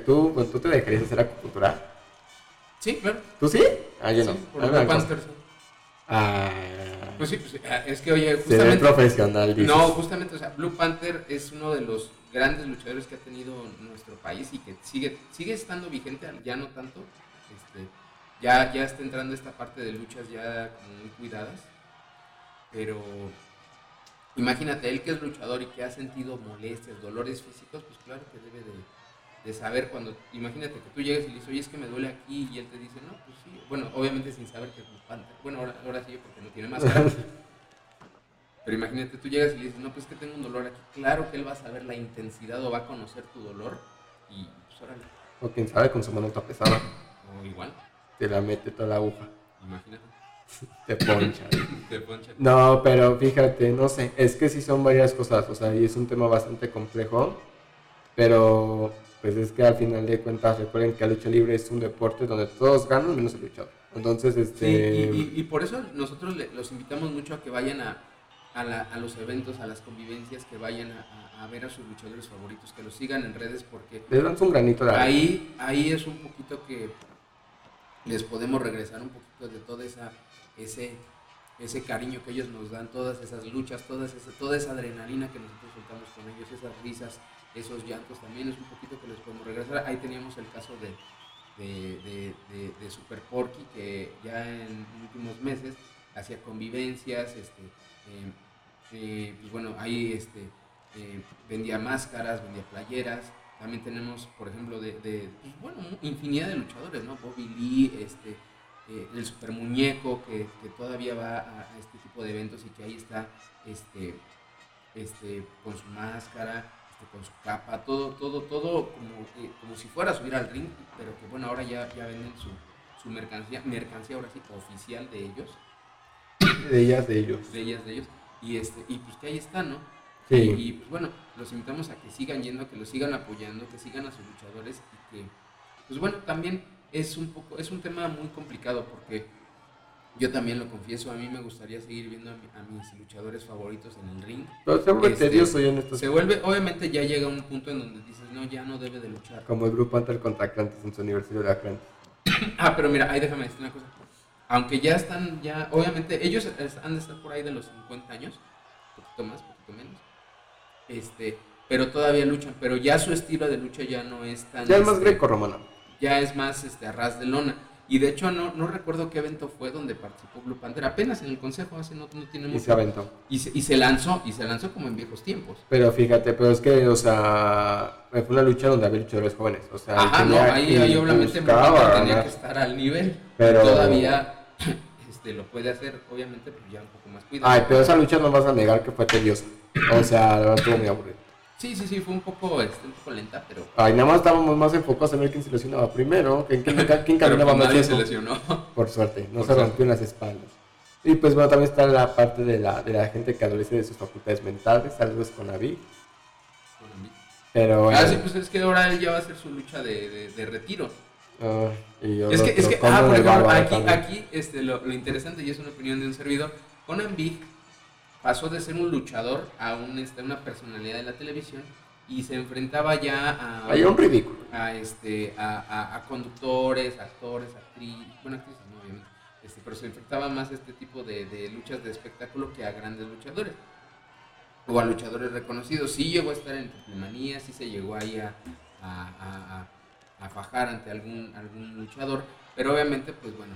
tú, tú te dejarías hacer acupuntura? Sí, claro. ¿Tú sí? Ah, yo no. Por ah, Panther, Ah. Pues sí, pues, ah, es que oye, justamente. profesional, dices. No, justamente, o sea, Blue Panther es uno de los grandes luchadores que ha tenido nuestro país y que sigue, sigue estando vigente, ya no tanto. Este, ya, ya está entrando esta parte de luchas ya como muy cuidadas. Pero imagínate, él que es luchador y que ha sentido molestias, dolores físicos, pues claro que debe de de saber cuando, imagínate que tú llegas y le dices, oye, es que me duele aquí, y él te dice, no, pues sí, bueno, obviamente sin saber que es un Panther. Bueno, ahora, ahora sí, porque no tiene máscara. Pero imagínate, tú llegas y le dices, no, pues que tengo un dolor aquí. Claro que él va a saber la intensidad o va a conocer tu dolor y pues órale. O quién sabe, con su mano está pesada. O igual. Te la mete toda la aguja. Imagínate. Te poncha. Te poncha. No, pero fíjate, no sé, es que sí son varias cosas, o sea, y es un tema bastante complejo, pero pues es que al final de cuentas recuerden que la lucha libre es un deporte donde todos ganan menos el luchador. Entonces, este... Sí, y, por eso nosotros los invitamos mucho a que vayan a, a, los eventos, a las convivencias, que vayan a, ver a sus luchadores favoritos, que los sigan en redes porque... Les dan un granito de ahí, ahí es un poquito que les podemos regresar un poquito de toda esa... Ese, ese cariño que ellos nos dan, todas esas luchas, todas esa, toda esa adrenalina que nosotros soltamos con ellos, esas risas, esos llantos también es un poquito que les podemos regresar. Ahí teníamos el caso de, de, Super Porky, que ya en últimos meses hacía convivencias, este, eh, eh, pues bueno, ahí este, eh, vendía máscaras, vendía playeras. También tenemos, por ejemplo, de, pues bueno, infinidad de luchadores, ¿no? Bobby Lee, este, el Super Muñeco, que, todavía va a, este tipo de eventos y que ahí está este, este, con su máscara con su capa, todo, todo, todo como, como si fuera a subir al ring, pero que bueno, ahora ya, ya venden su, su mercancía, mercancía ahora sí oficial de ellos. De ellas, de ellos. De ellas, de ellos. Y, este, y pues que ahí está, ¿no? Sí. Y, pues bueno, los invitamos a que sigan yendo, que los sigan apoyando, que sigan a sus luchadores y que, pues bueno, también es un poco, es un tema muy complicado porque yo también lo confieso, a mí me gustaría seguir viendo a, mis luchadores favoritos en el ring. Pero se vuelve este, tedioso ya en estos Se vuelve, obviamente ya llega un punto en donde dices, no, ya no debe de luchar. Como el grupo Hunter contra Atlantis en su aniversario de Atlantis. ah, pero mira, ahí déjame decir una cosa. Aunque ya están, ya, obviamente, ellos han de estar por ahí de los 50 años, poquito más, poquito menos. Este, pero todavía luchan, pero ya su estilo de lucha ya no es tan... Ya es más este, greco-romano. Ya es más este, a ras de lona y de hecho no, no recuerdo qué evento fue donde participó Blue Panther, apenas en el consejo, hace no, no tiene mucho. Y se aventó. Y se, y se lanzó, y se lanzó como en viejos tiempos. Pero fíjate, pero es que, o sea, fue una lucha donde había luchadores jóvenes. O sea, Ajá, no, ahí, ahí obviamente tenía que estar al nivel. Pero todavía este, lo puede hacer, obviamente, pues ya un poco más cuidado. Ay, pero esa lucha no vas a negar que fue tediosa. O sea, la verdad estuvo muy aburrido. Sí, sí, sí, fue un poco, este, un poco lenta, pero... Ay, nada más estábamos más enfocados en ver quién se lesionaba primero, quién, quién, quién caminaba pues más nadie se lesionó. Por suerte, no se rompió las espaldas. Y pues bueno, también está la parte de la, de la gente que adolece de sus facultades mentales, algo es con Avi. Pero... Ah, sí, pues es que ahora él ya va a hacer su lucha de, de, de retiro. Uh, y es que, es que, ah, por ejemplo, aquí, aquí este, lo, lo, interesante, y es una opinión de un servidor, con Big pasó de ser un luchador a un, este, una personalidad de la televisión y se enfrentaba ya a... Hay un ridículo. A, este, a, a, conductores, actores, actrices, bueno, actrices no, obviamente, este, pero se enfrentaba más a este tipo de, de, luchas de espectáculo que a grandes luchadores. O a luchadores reconocidos. Sí llegó a estar en Triplemanía, sí se llegó ahí a, a, a, fajar ante algún, algún luchador, pero obviamente, pues bueno,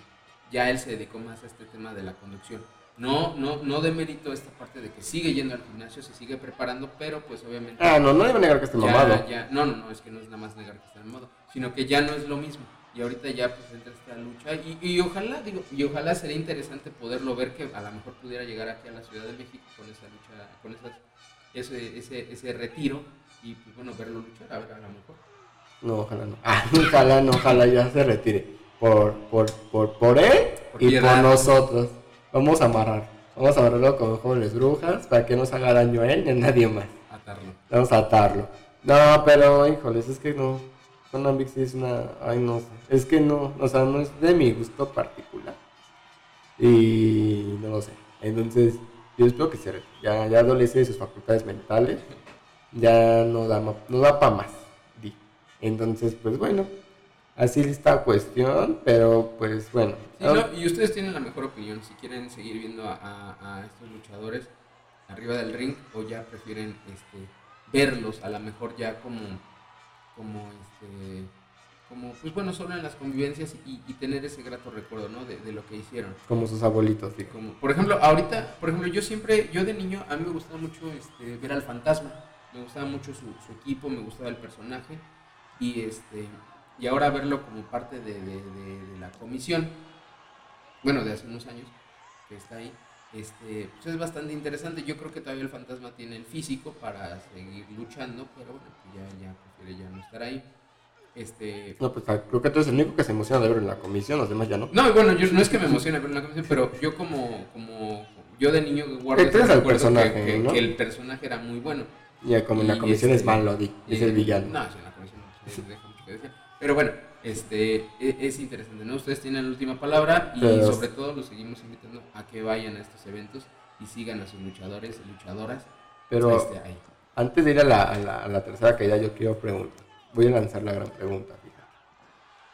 ya él se dedicó más a este tema de la conducción. No, no, no mérito esta parte de que sigue yendo al gimnasio, se sigue preparando, pero pues obviamente. Ah, no, no debe negar que esté mamado. no, no, no, es que no es nada más negar que esté mamado, sino que ya no es lo mismo. Y ahorita ya pues entra esta lucha. Y, y ojalá, digo, y ojalá sería interesante poderlo ver que a lo mejor pudiera llegar aquí a la Ciudad de México con esa lucha, con esas, ese, ese, ese retiro y pues bueno, verlo luchar, a ver, a lo mejor. No, ojalá no. Ah, ojalá no, ojalá ya se retire. Por, por, por, por él y por nosotros. Vamos a amarrar. Vamos a amarrarlo con jóvenes brujas para que no se haga daño a él ni a nadie más. Atarlo. Vamos a atarlo. No, pero híjoles, es que no. Sí es una. Ay, no sé. Es que no. O sea, no es de mi gusto particular. Y no lo sé. Entonces, yo espero que se ya, ya adolece de sus facultades mentales. Ya no da, no da para más. Entonces, pues bueno. Así está cuestión, pero pues bueno. Sí, no, y ustedes tienen la mejor opinión si quieren seguir viendo a, a- a estos luchadores arriba del ring o ya prefieren este verlos a lo mejor ya como como este como pues bueno solo en las convivencias y, y tener ese grato recuerdo no de, de lo que hicieron Como sus abuelitos, digo. como por ejemplo ahorita por ejemplo yo siempre yo de niño a mí me gustaba mucho este, ver al fantasma me gustaba mucho su, su equipo me gustaba el personaje y este y ahora verlo como parte de, de- de- de la comisión bueno de hace unos años que está ahí este pues es bastante interesante yo creo que todavía el fantasma tiene el físico para seguir luchando pero bueno pues ya ya prefiere ya no estar ahí este No, pues ah, creo que tú eres el único que se emociona de verlo en la comisión, los demás ya no. no, bueno, yo no es que me emocione ver una comisión, pero yo como, como yo de niño guardo Que ese recuerdo personaje, que, que- ¿no? que el personaje era muy bueno. Ya como en la comisión es este, malo, di, es el villano. No, sí, en la comisión no, sí, deja mucho que decir. Pero bueno, este e- es interesante, ¿no? Ustedes tienen la última palabra y Pero- sobre todo los seguimos invitando a que vayan a estos eventos y sigan a sus luchadores y luchadoras. Pero este, ahí. antes de ir a la, a la- a la tercera caída, yo quiero preguntar. Voy a lanzar la gran pregunta, fíjate.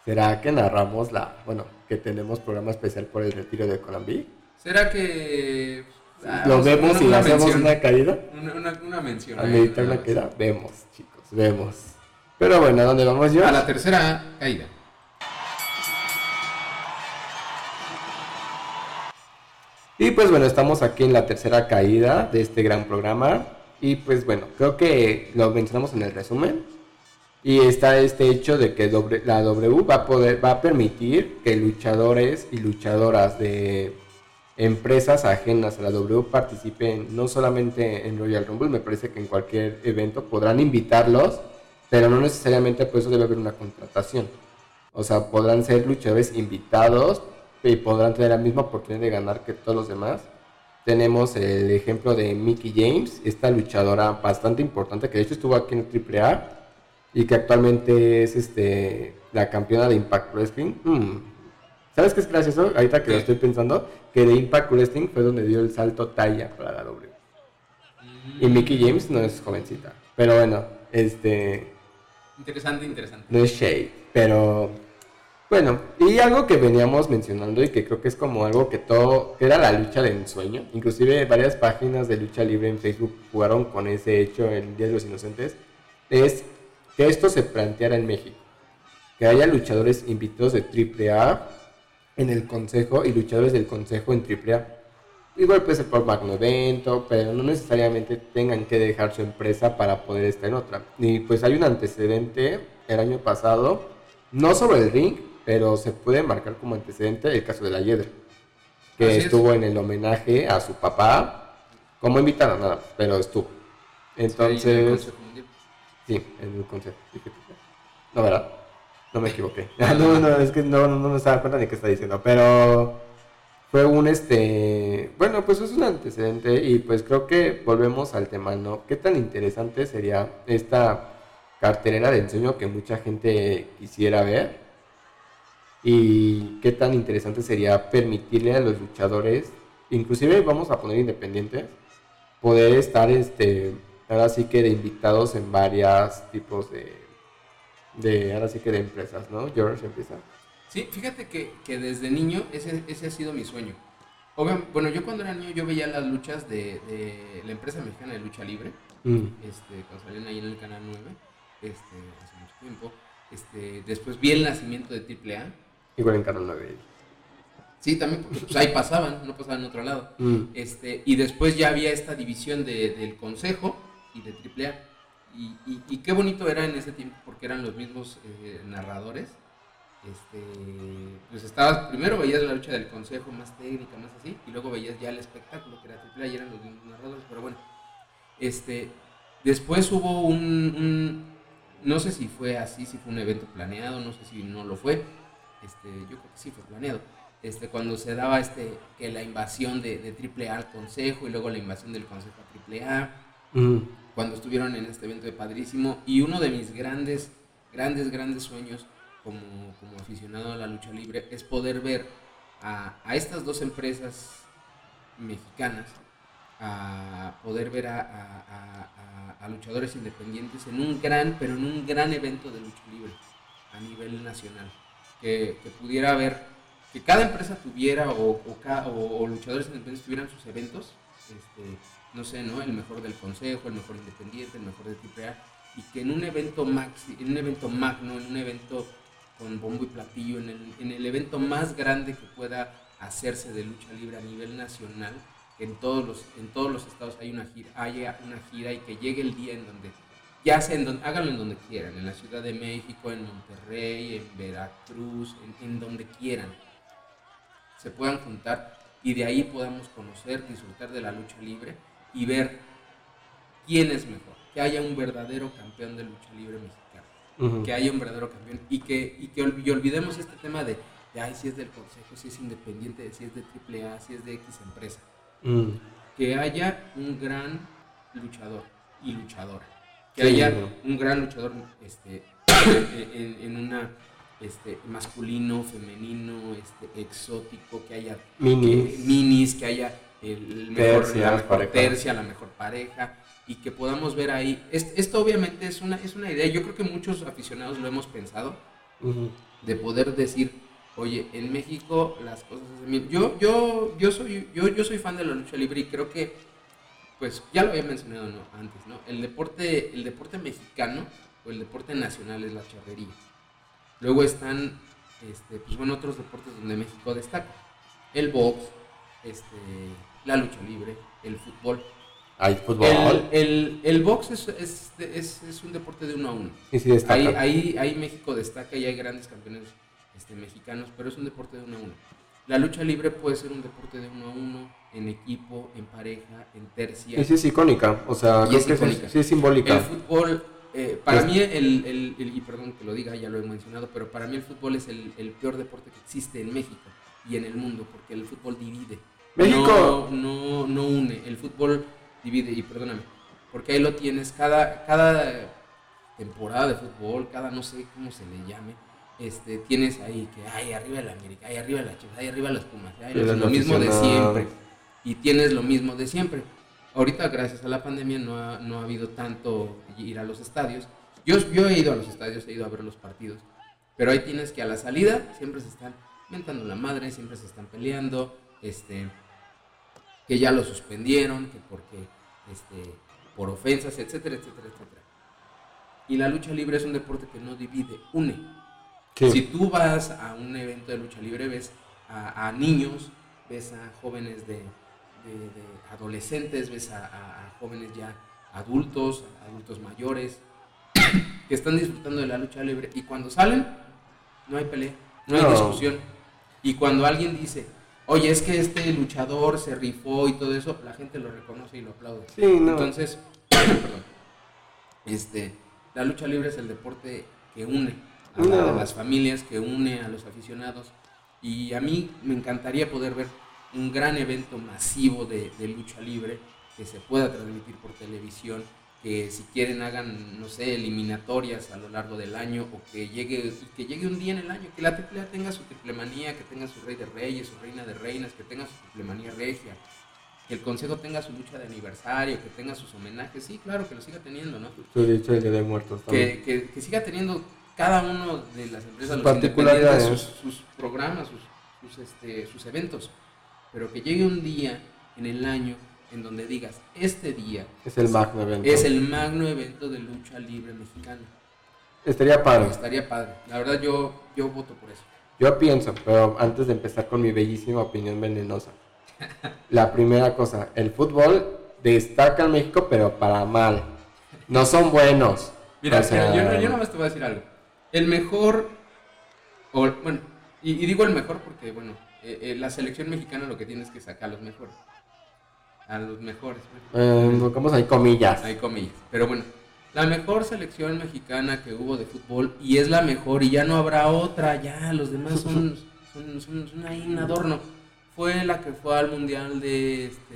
¿Será que narramos la, bueno, que tenemos programa especial por el retiro de Colombia? ¿Será que ah, ¿Lo vemos y una hacemos mención? una caída? Una, una, una mención. ¿A meditar nada una caída? Vemos, chicos, vemos. Pero bueno, ¿a dónde vamos yo? A la tercera caída. Y pues bueno, estamos aquí en la tercera caída de este gran programa. Y pues bueno, creo que lo mencionamos en el resumen. Y está este hecho de que la W va a poder, va a permitir que luchadores y luchadoras de empresas ajenas a la W participen no solamente en Royal Rumble, me parece que en cualquier evento podrán invitarlos, pero no necesariamente por eso debe haber una contratación. O sea, podrán ser luchadores invitados y podrán tener la misma oportunidad de ganar que todos los demás. Tenemos el ejemplo de Mickey James, esta luchadora bastante importante que de hecho estuvo aquí en AAA y que actualmente es este la campeona de Impact Wrestling. Mm. ¿Sabes qué es gracioso? Ahorita que lo estoy pensando, que de Impact Wrestling fue donde dio el salto talla para la W. Y Mickey James no es jovencita, pero bueno, este Interesante, interesante. no es shade, pero bueno, y algo que veníamos mencionando y que creo que es como algo que todo, era la lucha de ensueño, inclusive varias páginas de lucha libre en Facebook jugaron con ese hecho en Día de los Inocentes, es que esto se planteara en México, que haya luchadores invitados de AAA en el consejo y luchadores del consejo en AAA. Igual puede ser por magno evento, pero no necesariamente tengan que dejar su empresa para poder estar en otra. Y pues hay un antecedente el año pasado, no sobre el ring, pero se puede marcar como antecedente el caso de la Hiedra, que Así es. estuvo en el homenaje a su papá, como invitado nada, pero estuvo. Sí, en Entonces, Consejo Mundial. sí, en el consejo. No, ¿verdad? No me equivoqué. no, no, es que no, no, no me estaba cuenta ni qué está diciendo, pero fue un este bueno pues es un antecedente y pues creo que volvemos al tema no qué tan interesante sería esta cartelera de ensueño que mucha gente quisiera ver y qué tan interesante sería permitirle a los luchadores inclusive vamos a poner independientes poder estar este ahora sí que de invitados en varios tipos de de ahora sí que de empresas no George empieza Sí, fíjate que, que desde niño ese, ese ha sido mi sueño. Obvio- bueno, yo cuando era niño yo veía las luchas de, de la empresa mexicana de lucha libre, Mm. este, cuando salían ahí en el canal 9, este, hace mucho tiempo. Este, después vi el nacimiento de AAA. igual en Canal 9 Sí, también, porque pues, ahí pasaban, no pasaban en otro lado. Mm. Este, y después ya había esta división de- del consejo y de AAA. Y, y, y qué bonito era en ese tiempo porque eran los mismos eh, narradores. Este, pues estabas, primero veías la lucha del consejo más técnica, más así, y luego veías ya el espectáculo que era AAA y eran los mismos narradores, pero bueno. Este, después hubo un, un- no sé si fue así, si fue un evento planeado, no sé si no lo fue. Este, yo creo que sí fue planeado este, cuando se daba este, que la invasión de, de AAA al Consejo y luego la invasión del Consejo a AAA, Mm. cuando estuvieron en este evento de Padrísimo. Y uno de mis grandes, grandes, grandes sueños como, como aficionado a la lucha libre es poder ver a, a estas dos empresas mexicanas, a poder ver a, a- luchadores independientes en un gran, pero en un gran evento de lucha libre a nivel nacional. Que, que pudiera haber, que cada empresa tuviera o- o luchadores independientes tuvieran sus eventos, este, no sé, ¿no? El mejor del consejo, el mejor independiente, el mejor de AAA, y que en un evento maxi, en un evento magno, en un evento con bombo y platillo, en el, en el evento más grande que pueda hacerse de lucha libre a nivel nacional, en todos los, en todos los estados hay una gira, haya una gira y que llegue el día en donde, ya sea en donde, háganlo en donde quieran, en la Ciudad de México, en Monterrey, en Veracruz, en, donde quieran, se puedan juntar y de ahí podamos conocer, disfrutar de la lucha libre y ver quién es mejor, que haya un verdadero campeón de lucha libre que haya un verdadero campeón y que, y que y olvidemos este tema de, de, ay, si es del consejo, si es independiente, si es de AAA, si es de X empresa. Mm. Que haya un gran luchador y luchadora. Que Sí, haya bueno. un gran luchador este, en, en una este, masculino, femenino, este, exótico, que haya Minis. que- minis, que haya el mejor, la mejor pareja. tercia, la mejor pareja, y que podamos ver ahí. Es- esto obviamente es una, es una idea, yo creo que muchos aficionados lo hemos pensado, de poder decir, oye, en México las cosas se hacen bien. Yo, yo, yo soy, yo, yo soy fan de la lucha libre y creo que, pues, ya lo había mencionado ¿no? antes, ¿no? El deporte, el deporte mexicano o el deporte nacional es la charrería. Luego están, este, pues bueno, otros deportes donde México destaca. El box, este, la lucha libre, el fútbol. Hay fútbol. El, el, el box es, es, es, es un deporte de uno a uno. Y sí destaca. Ahí, ahí, ahí México destaca y hay grandes campeones este, mexicanos, pero es un deporte de uno a uno. La lucha libre puede ser un deporte de uno a uno, en equipo, en pareja, en tercia. Y sí es icónica. O sea, Y creo es que sí- icónica. sí es simbólica. El fútbol, eh, para mí, el, el- el- y perdón que lo diga, ya lo he mencionado, pero para mí el fútbol es el, el peor deporte que existe en México y en el mundo, porque el fútbol divide. México- No, no, no une, el fútbol divide, y perdóname, porque ahí lo tienes, cada, cada temporada de fútbol, cada no sé cómo se le llame, este, tienes ahí que hay arriba la América, hay arriba la Chivas, hay arriba las Pumas, hay lo mismo de siempre y tienes lo mismo de siempre. Ahorita, gracias a la pandemia, no ha, no ha habido tanto ir a los estadios. Yo, yo he ido a los estadios, he ido a ver los partidos, pero ahí tienes que a la salida siempre se están mentando la madre, siempre se están peleando, este, que ya lo suspendieron, que porque, este, por ofensas, etcétera, etcétera, etcétera. Y la lucha libre es un deporte que no divide, une. Sí. Si tú vas a un evento de lucha libre, ves a, a niños, ves a jóvenes de, de- de adolescentes, ves a, a- a jóvenes ya adultos, adultos mayores, que están disfrutando de la lucha libre. Y cuando salen, no hay pelea, no hay No. discusión. Y cuando alguien dice, oye, es que este luchador se rifó y todo eso, la gente lo reconoce y lo aplaude. Sí, no. Entonces, perdón, este, la lucha libre es el deporte que une a, la- No. a las familias, que une a los aficionados. Y a mí me encantaría poder ver un gran evento masivo de, de lucha libre que se pueda transmitir por televisión, que si quieren hagan, no sé, eliminatorias a lo largo del año o que llegue, que llegue un día en el año, que la AAA tenga su triplemanía, que tenga su rey de reyes, su reina de reinas, que tenga su triplemanía regia, que el consejo tenga su lucha de aniversario, que tenga sus homenajes, sí, claro, que lo siga teniendo, ¿no? Dicho el Día de Muertos también. Que, que, que siga teniendo cada uno de las empresas, Sus los particularidades. independientes, sus, sus programas, sus, sus, este, sus eventos, pero que llegue un día en el año en donde digas, este día Es el magno evento. es el magno evento de lucha libre mexicana. Estaría padre. Estaría padre. La verdad yo, yo voto por eso. Yo pienso, pero antes de empezar con mi bellísima opinión venenosa. La primera cosa, el fútbol destaca en México, pero para mal. No son buenos. Mira, O sea, mira, yo, yo nada más te voy a decir algo. El mejor, o, bueno, y, y digo el mejor porque, bueno, eh, eh, la selección mexicana lo que tiene es que sacar los mejores. A los mejores. eh, pongamos ahí comillas. Hay comillas. Pero bueno, la mejor selección mexicana que hubo de fútbol y es la mejor y ya no habrá otra, ya los demás son, son, son, son ahí un adorno. Fue la que fue al Mundial de, este,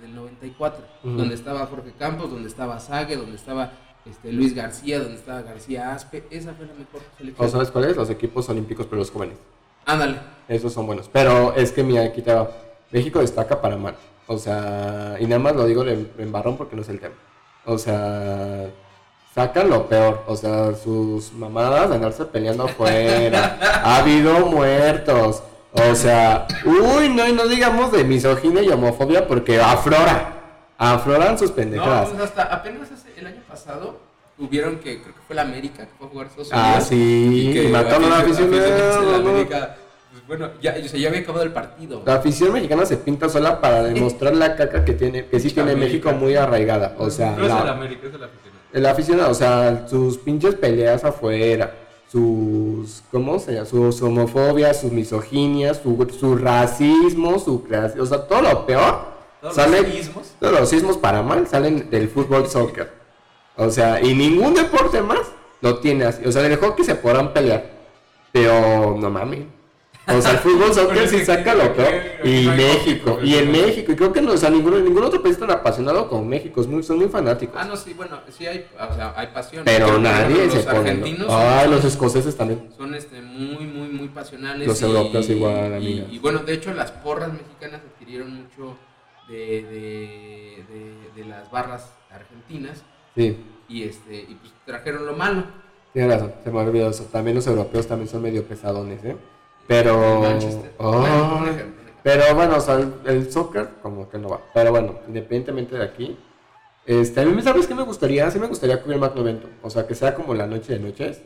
del 94, Ujú. donde estaba Jorge Campos, donde estaba Sague, donde estaba este, Luis García, donde estaba García Aspe. Esa fue la mejor selección. ¿O sabes cuáles? Los equipos olímpicos, pero los jóvenes. Ándale. Esos son buenos. Pero es que, mira, aquí te va. México destaca para mal. O sea, y nada más lo digo de, en barrón porque no es el tema. O sea, sacan lo peor. O sea, sus mamadas de andarse peleando afuera. ha habido muertos. O sea, uy, no, y no digamos de misoginia y homofobia porque aflora. Afloran sus No, pendejadas. pues hasta apenas hace- el año pasado hubieron que, creo que fue la América que fue a jugar Estados Ah, sí, que y mataron a un aficionados de la ¿no? América, bueno, ya, o sea, ya había acabado el partido. La afición mexicana se pinta sola para demostrar la caca que tiene, que sí tiene América. México muy arraigada. O sea, no es la- el América, es el aficionado. El aficionado, o sea, sus pinches peleas afuera, sus, ¿cómo se llama? Su, su homofobia, sus misoginias, su, su racismo, su clas- o sea, todo lo peor Todos sale, los sismos. todos los sismos para mal salen del fútbol soccer. O sea, y ningún deporte más lo tiene así. O sea, en el hockey se podrán pelear, pero no mames. O sea, el fútbol soccer sí saca lo peor. Y México, y en México, y creo que no, o sea, ningún, ningún otro país tan apasionado como México, es muy, son muy fanáticos. Ah, no, sí, bueno, sí hay, o sea, hay pasión. Pero por nadie ejemplo, se los argentinos Ay, son, los escoceses también. son, este, muy, muy, muy pasionales. Los europeos igual, amiga. Y, y bueno, de hecho, las porras mexicanas adquirieron mucho de, de, de, de las barras argentinas Sí, y, este, y pues trajeron lo malo. tienes razón, se me olvidó eso. También los europeos también son medio pesadones, ¿eh? Pero. Manchester. Ay, Bueno, un ejemplo, un ejemplo. pero bueno, o sea, el, el soccer como que no va. Pero bueno, independientemente de aquí. Este, a mí, ¿sabes qué me gustaría? Sí me gustaría un magno evento. O sea, que sea como la noche de noches.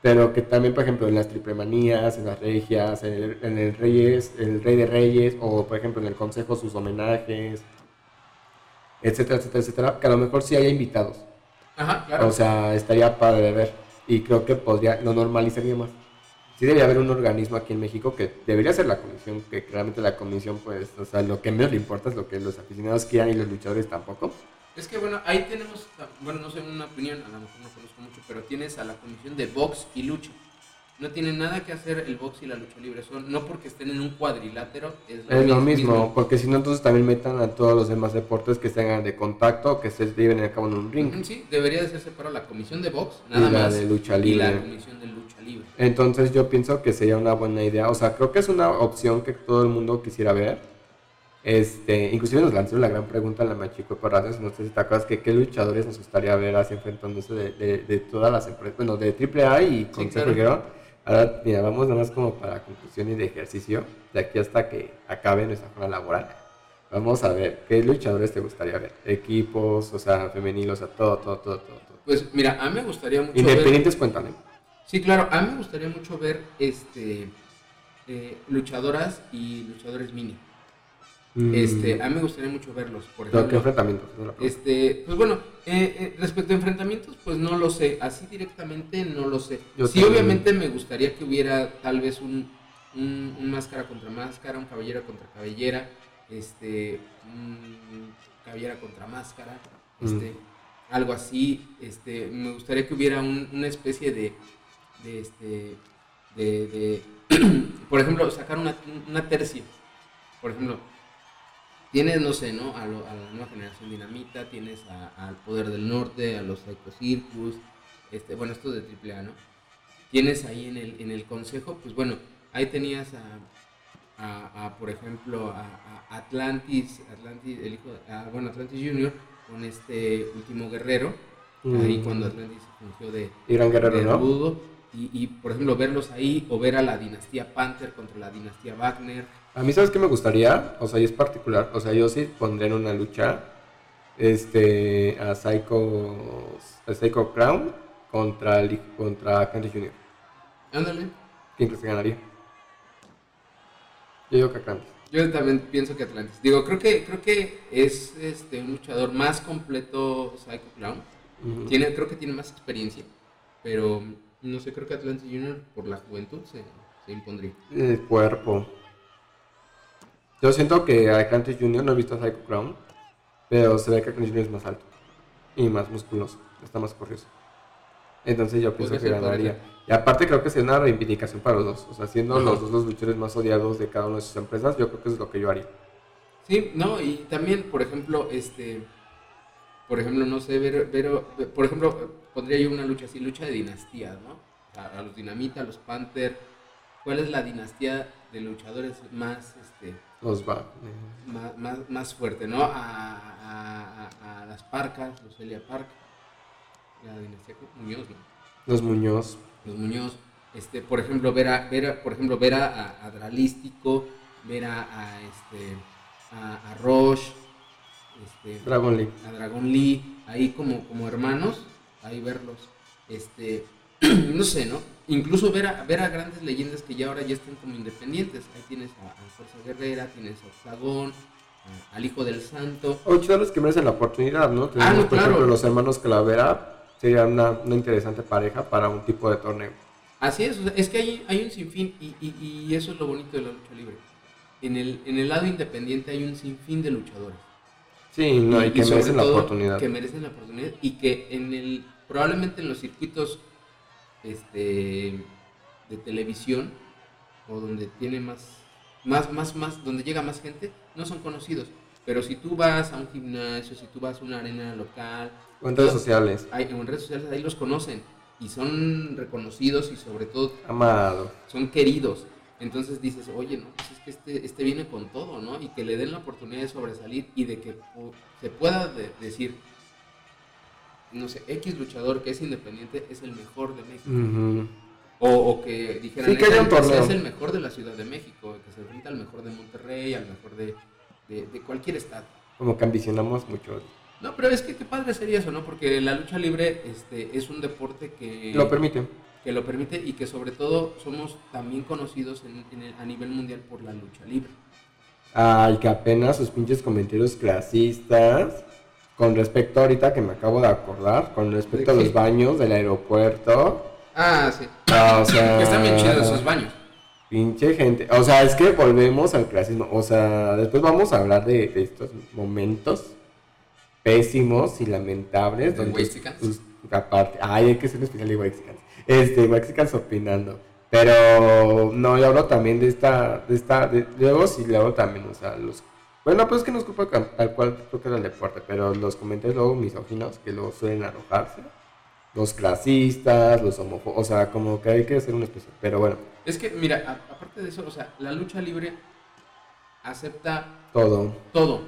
Pero que también, por ejemplo, en las triplemanías, en las regias, en el, en el Reyes, el Rey de Reyes, o por ejemplo en el Consejo sus homenajes, etcétera, etcétera, etcétera, que a lo mejor sí haya invitados. Ajá, claro. O sea, estaría padre de ver. Y creo que podría, lo normalizaría más. Sí debería haber un organismo aquí en México que debería ser la comisión, que realmente la comisión, pues, o sea, lo que menos le importa es lo que los aficionados quieran y los luchadores tampoco. Es que bueno, ahí tenemos, bueno, no sé, una opinión, a lo mejor no conozco mucho, pero tienes a la comisión de box y lucha. No tiene nada que hacer el box y la lucha libre, son, no porque estén en un cuadrilátero, es lo, Es lo mis- mismo, porque si no, entonces también metan a todos los demás deportes que sean de contacto o que se lleven a cabo en un ring. Sí, debería de ser separado la comisión de box, Y nada la más, de lucha y la libre. comisión de lucha libre. Entonces yo pienso que sería una buena idea, o sea, creo que es una opción que todo el mundo quisiera ver. Este, inclusive nos lanzaron la gran pregunta en la Machico radios, no sé si te acuerdas que qué luchadores nos gustaría ver así enfrentándose de, de, de todas las empresas, bueno, de AAA y Consejo claro. Ahora, mira, vamos nada más como para conclusión y de ejercicio, de aquí hasta que acabe nuestra jornada laboral. Vamos a ver, ¿qué luchadores te gustaría ver? Equipos, o sea, femeninos, o sea, todo, todo, todo, todo. todo. Pues mira, a mí me gustaría mucho ver... Independientes cuentan, ¿eh? Sí, claro, a mí me gustaría mucho ver este eh, luchadoras y luchadores mini. Mm, Este, a mí me gustaría mucho verlos, por pero ¿Qué ejemplo. enfrentamientos? Este, pues bueno, eh, eh, respecto a enfrentamientos, pues no lo sé, así directamente no lo sé. Yo sí, también. obviamente me gustaría que hubiera tal vez un, un, un máscara contra máscara, un cabellera contra cabellera, este, un cabellera contra máscara, este, algo así. Este, me gustaría que hubiera un- una especie de, de este, de, de por ejemplo, sacar una, una tercia. Por ejemplo, tienes, no sé, ¿no? A, lo- a la nueva generación dinamita, tienes al Poder del Norte, a los Psycho Circus, este, bueno, esto de AAA, ¿no? Tienes ahí en el, en el consejo, pues bueno, ahí tenías a, a- a, por ejemplo, a, a Atlantis, Atlantis, el hijo, de- a, bueno, Atlantis Junior, con este último guerrero, ahí Mm. cuando Atlantis fungió de, Y Gran Guerrero, de ¿no? rudo, y, y, por ejemplo verlos ahí, o ver a la dinastía Panther contra la dinastía Wagner, A mí, ¿sabes qué me gustaría? O sea, y es particular. O sea, yo sí pondría en una lucha este, a Psycho, a Psycho Crown contra, el, contra Candy Jr. ándale. ¿Quién crees que ganaría? Yo digo que a Candy. Yo también pienso que Atlantis. Digo, creo que creo que es este un luchador más completo Psycho Clown. Tiene, creo que tiene más experiencia, pero no sé, creo que Atlantis Junior por la juventud se, se impondría. El cuerpo. Yo siento que a Candy Jr. no he visto a Psycho Crown, pero se ve que Candy Jr. es más alto y más musculoso. Está más corrioso. Entonces yo pienso que ganaría. Y aparte creo que sería una reivindicación para los dos. O sea, siendo los dos los luchadores más odiados de cada una de sus empresas, yo creo que eso es lo que yo haría. Sí, no, y también, por ejemplo, este, por ejemplo, no sé, ver, ver- por ejemplo, pondría yo una lucha así, lucha de dinastías, ¿no? A, a los Dinamita, a los Panther, ¿cuál es la dinastía de luchadores más, este, Los va. más, más, más fuerte, ¿no? A, a, a- a las Parcas, los Elia Park, la dinastía Muñoz, ¿no? Los Muñoz. los Muñoz, este, por ejemplo, ver a, ver a- por ejemplo, ver a, Dralístico, ver a, este, a, Roche, este, Dragon League. a Dragon Lee, ahí como, como hermanos, ahí verlos, este, no sé, ¿no? Incluso ver a, ver a grandes leyendas que ya ahora ya están como independientes, ahí tienes a, a Fuerza Guerrera, tienes a Octagón, al Hijo del Santo, O luchadores que merecen la oportunidad, ¿no? Tenemos, Ah, no, por claro. ejemplo, los hermanos Calavera. Sería una, una interesante pareja para un tipo de torneo. Así es, o sea, es que hay, hay un sinfín y, y, y eso es lo bonito de la lucha libre. En el, en el lado independiente hay un sinfín de luchadores. Sí, no, y, que merecen la oportunidad. Que merecen la oportunidad y que en el, probablemente en los circuitos este, de televisión o donde tiene más, más, más, más, donde llega más gente, no son conocidos. Pero si tú vas a un gimnasio, si tú vas a una arena local, O en redes sociales. hay, en redes sociales ahí los conocen y son reconocidos y sobre todo Amado. son queridos. Entonces dices, oye, no, pues es que este, este viene con todo, ¿no? Y que le den la oportunidad de sobresalir y de que se pueda de- decir, no sé, X luchador que es independiente es el mejor de México. O, o que dijeran, Sí, que "Ese haya un es- torneo". es el mejor de la Ciudad de México, que se enfrenta al mejor de Monterrey, al mejor de, de- de cualquier estado. Como que ambicionamos mucho. No, pero es que qué padre sería eso, ¿no? Porque la lucha libre este, es un deporte que Lo permite. que lo permite y que sobre todo somos también conocidos en- en el- a nivel mundial por la lucha libre. Ay, que apenas sus pinches comentarios clasistas. Con respecto ahorita que me acabo de acordar, con respecto a los baños del aeropuerto. Ah, sí. Ah, o sea, Que están bien chidos esos baños. Pinche gente. O sea, es que volvemos al clasismo. O sea, después vamos a hablar de, de estos momentos pésimos y lamentables. ¿De Wexicans? aparte, ay, hay que ser especial de Wexicans. Este, Wexicans opinando. Pero no, yo hablo también de esta, de esta, de, luego sí le hablo también, o sea, los, bueno, pues es que no es culpa tal cual creo que era deporte, pero los comentarios luego misóginos que luego suelen arrojarse, los clasistas, los homófobos, o sea, como que hay que hacer un especial, pero bueno, Es que, mira, a- aparte de eso, o sea, la lucha libre acepta todo, todo.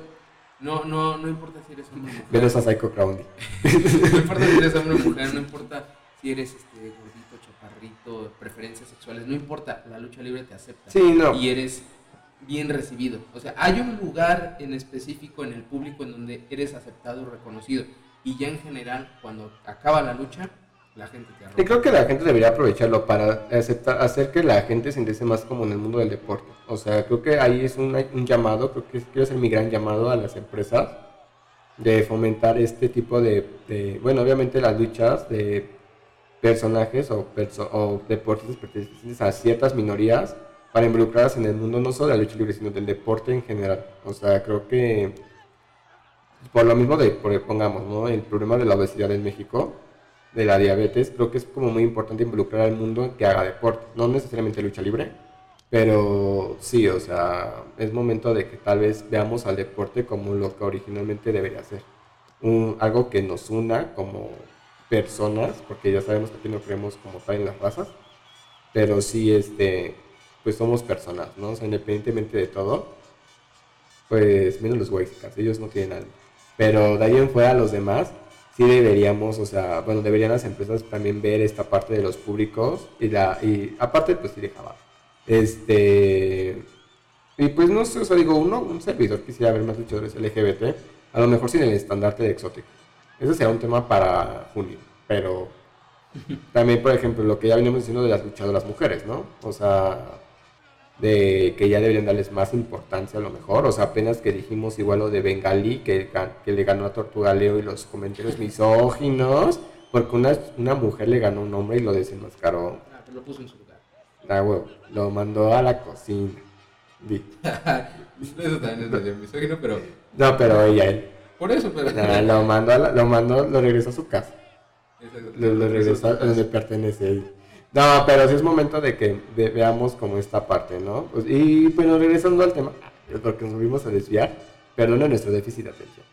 No, no, no importa si eres hombre o mujer. menos a Psycho Crowley. no importa si eres hombre o mujer, no importa si eres este gordito, chaparrito, preferencias sexuales, no importa, la lucha libre te acepta. Sí, no. Y eres bien recibido. O sea, hay un lugar en específico en el público en donde eres aceptado, reconocido. Y ya en general, cuando acaba la lucha, la gente te Y arroja. creo que la gente debería aprovecharlo para hacer que la gente se interese más como en el mundo del deporte. O sea, creo que ahí es un, un llamado, creo que quiero hacer mi gran llamado a las empresas de fomentar este tipo de, de- bueno, obviamente las luchas de personajes o, perso- o deportes pertenecientes a ciertas minorías para involucrarlas en el mundo no solo de la lucha libre, sino del deporte en general. O sea, creo que por lo mismo de, por, pongamos, ¿no? El problema de la obesidad en México, de la diabetes, creo que es como muy importante involucrar al mundo que haga deporte, no necesariamente lucha libre, pero sí, o sea, es momento de que tal vez veamos al deporte como lo que originalmente debería ser. Un- algo que nos una como personas, porque ya sabemos que aquí no creemos como tal en las razas, pero sí, este, pues somos personas, ¿no? O sea, independientemente de todo, pues menos los Wexicans, ellos no tienen alma. Pero de ahí en fuera los demás, sí deberíamos, o sea, bueno, deberían las empresas también ver esta parte de los públicos y la, y aparte pues sí dejaba. Este, y pues no sé, o sea, digo, uno, un servidor quisiera ver más luchadores LGBT, a lo mejor sin el estandarte de exótico. Ese será un tema para junio, pero también, por ejemplo, lo que ya veníamos diciendo de las luchadoras mujeres, ¿no? O sea, de que ya deberían darles más importancia a lo mejor. O sea, apenas que dijimos igual lo de Bengali, que, que le ganó a Tortuga Leo y los comentarios misóginos, porque una, una mujer le ganó a un hombre y lo desenmascaró. Ah, pero lo puso en su lugar. Ah, huevo, lo mandó a la cocina. Eso también es medio misógino, pero No, pero ella, él. por eso, pero Ah, lo mandó, a la- lo mandó, lo regresó a su casa. Lo, regresó a donde pertenece. No, pero sí es momento de que veamos como esta parte, ¿no? Pues, y bueno, regresando al tema, porque nos volvimos a desviar, perdona nuestro déficit de atención.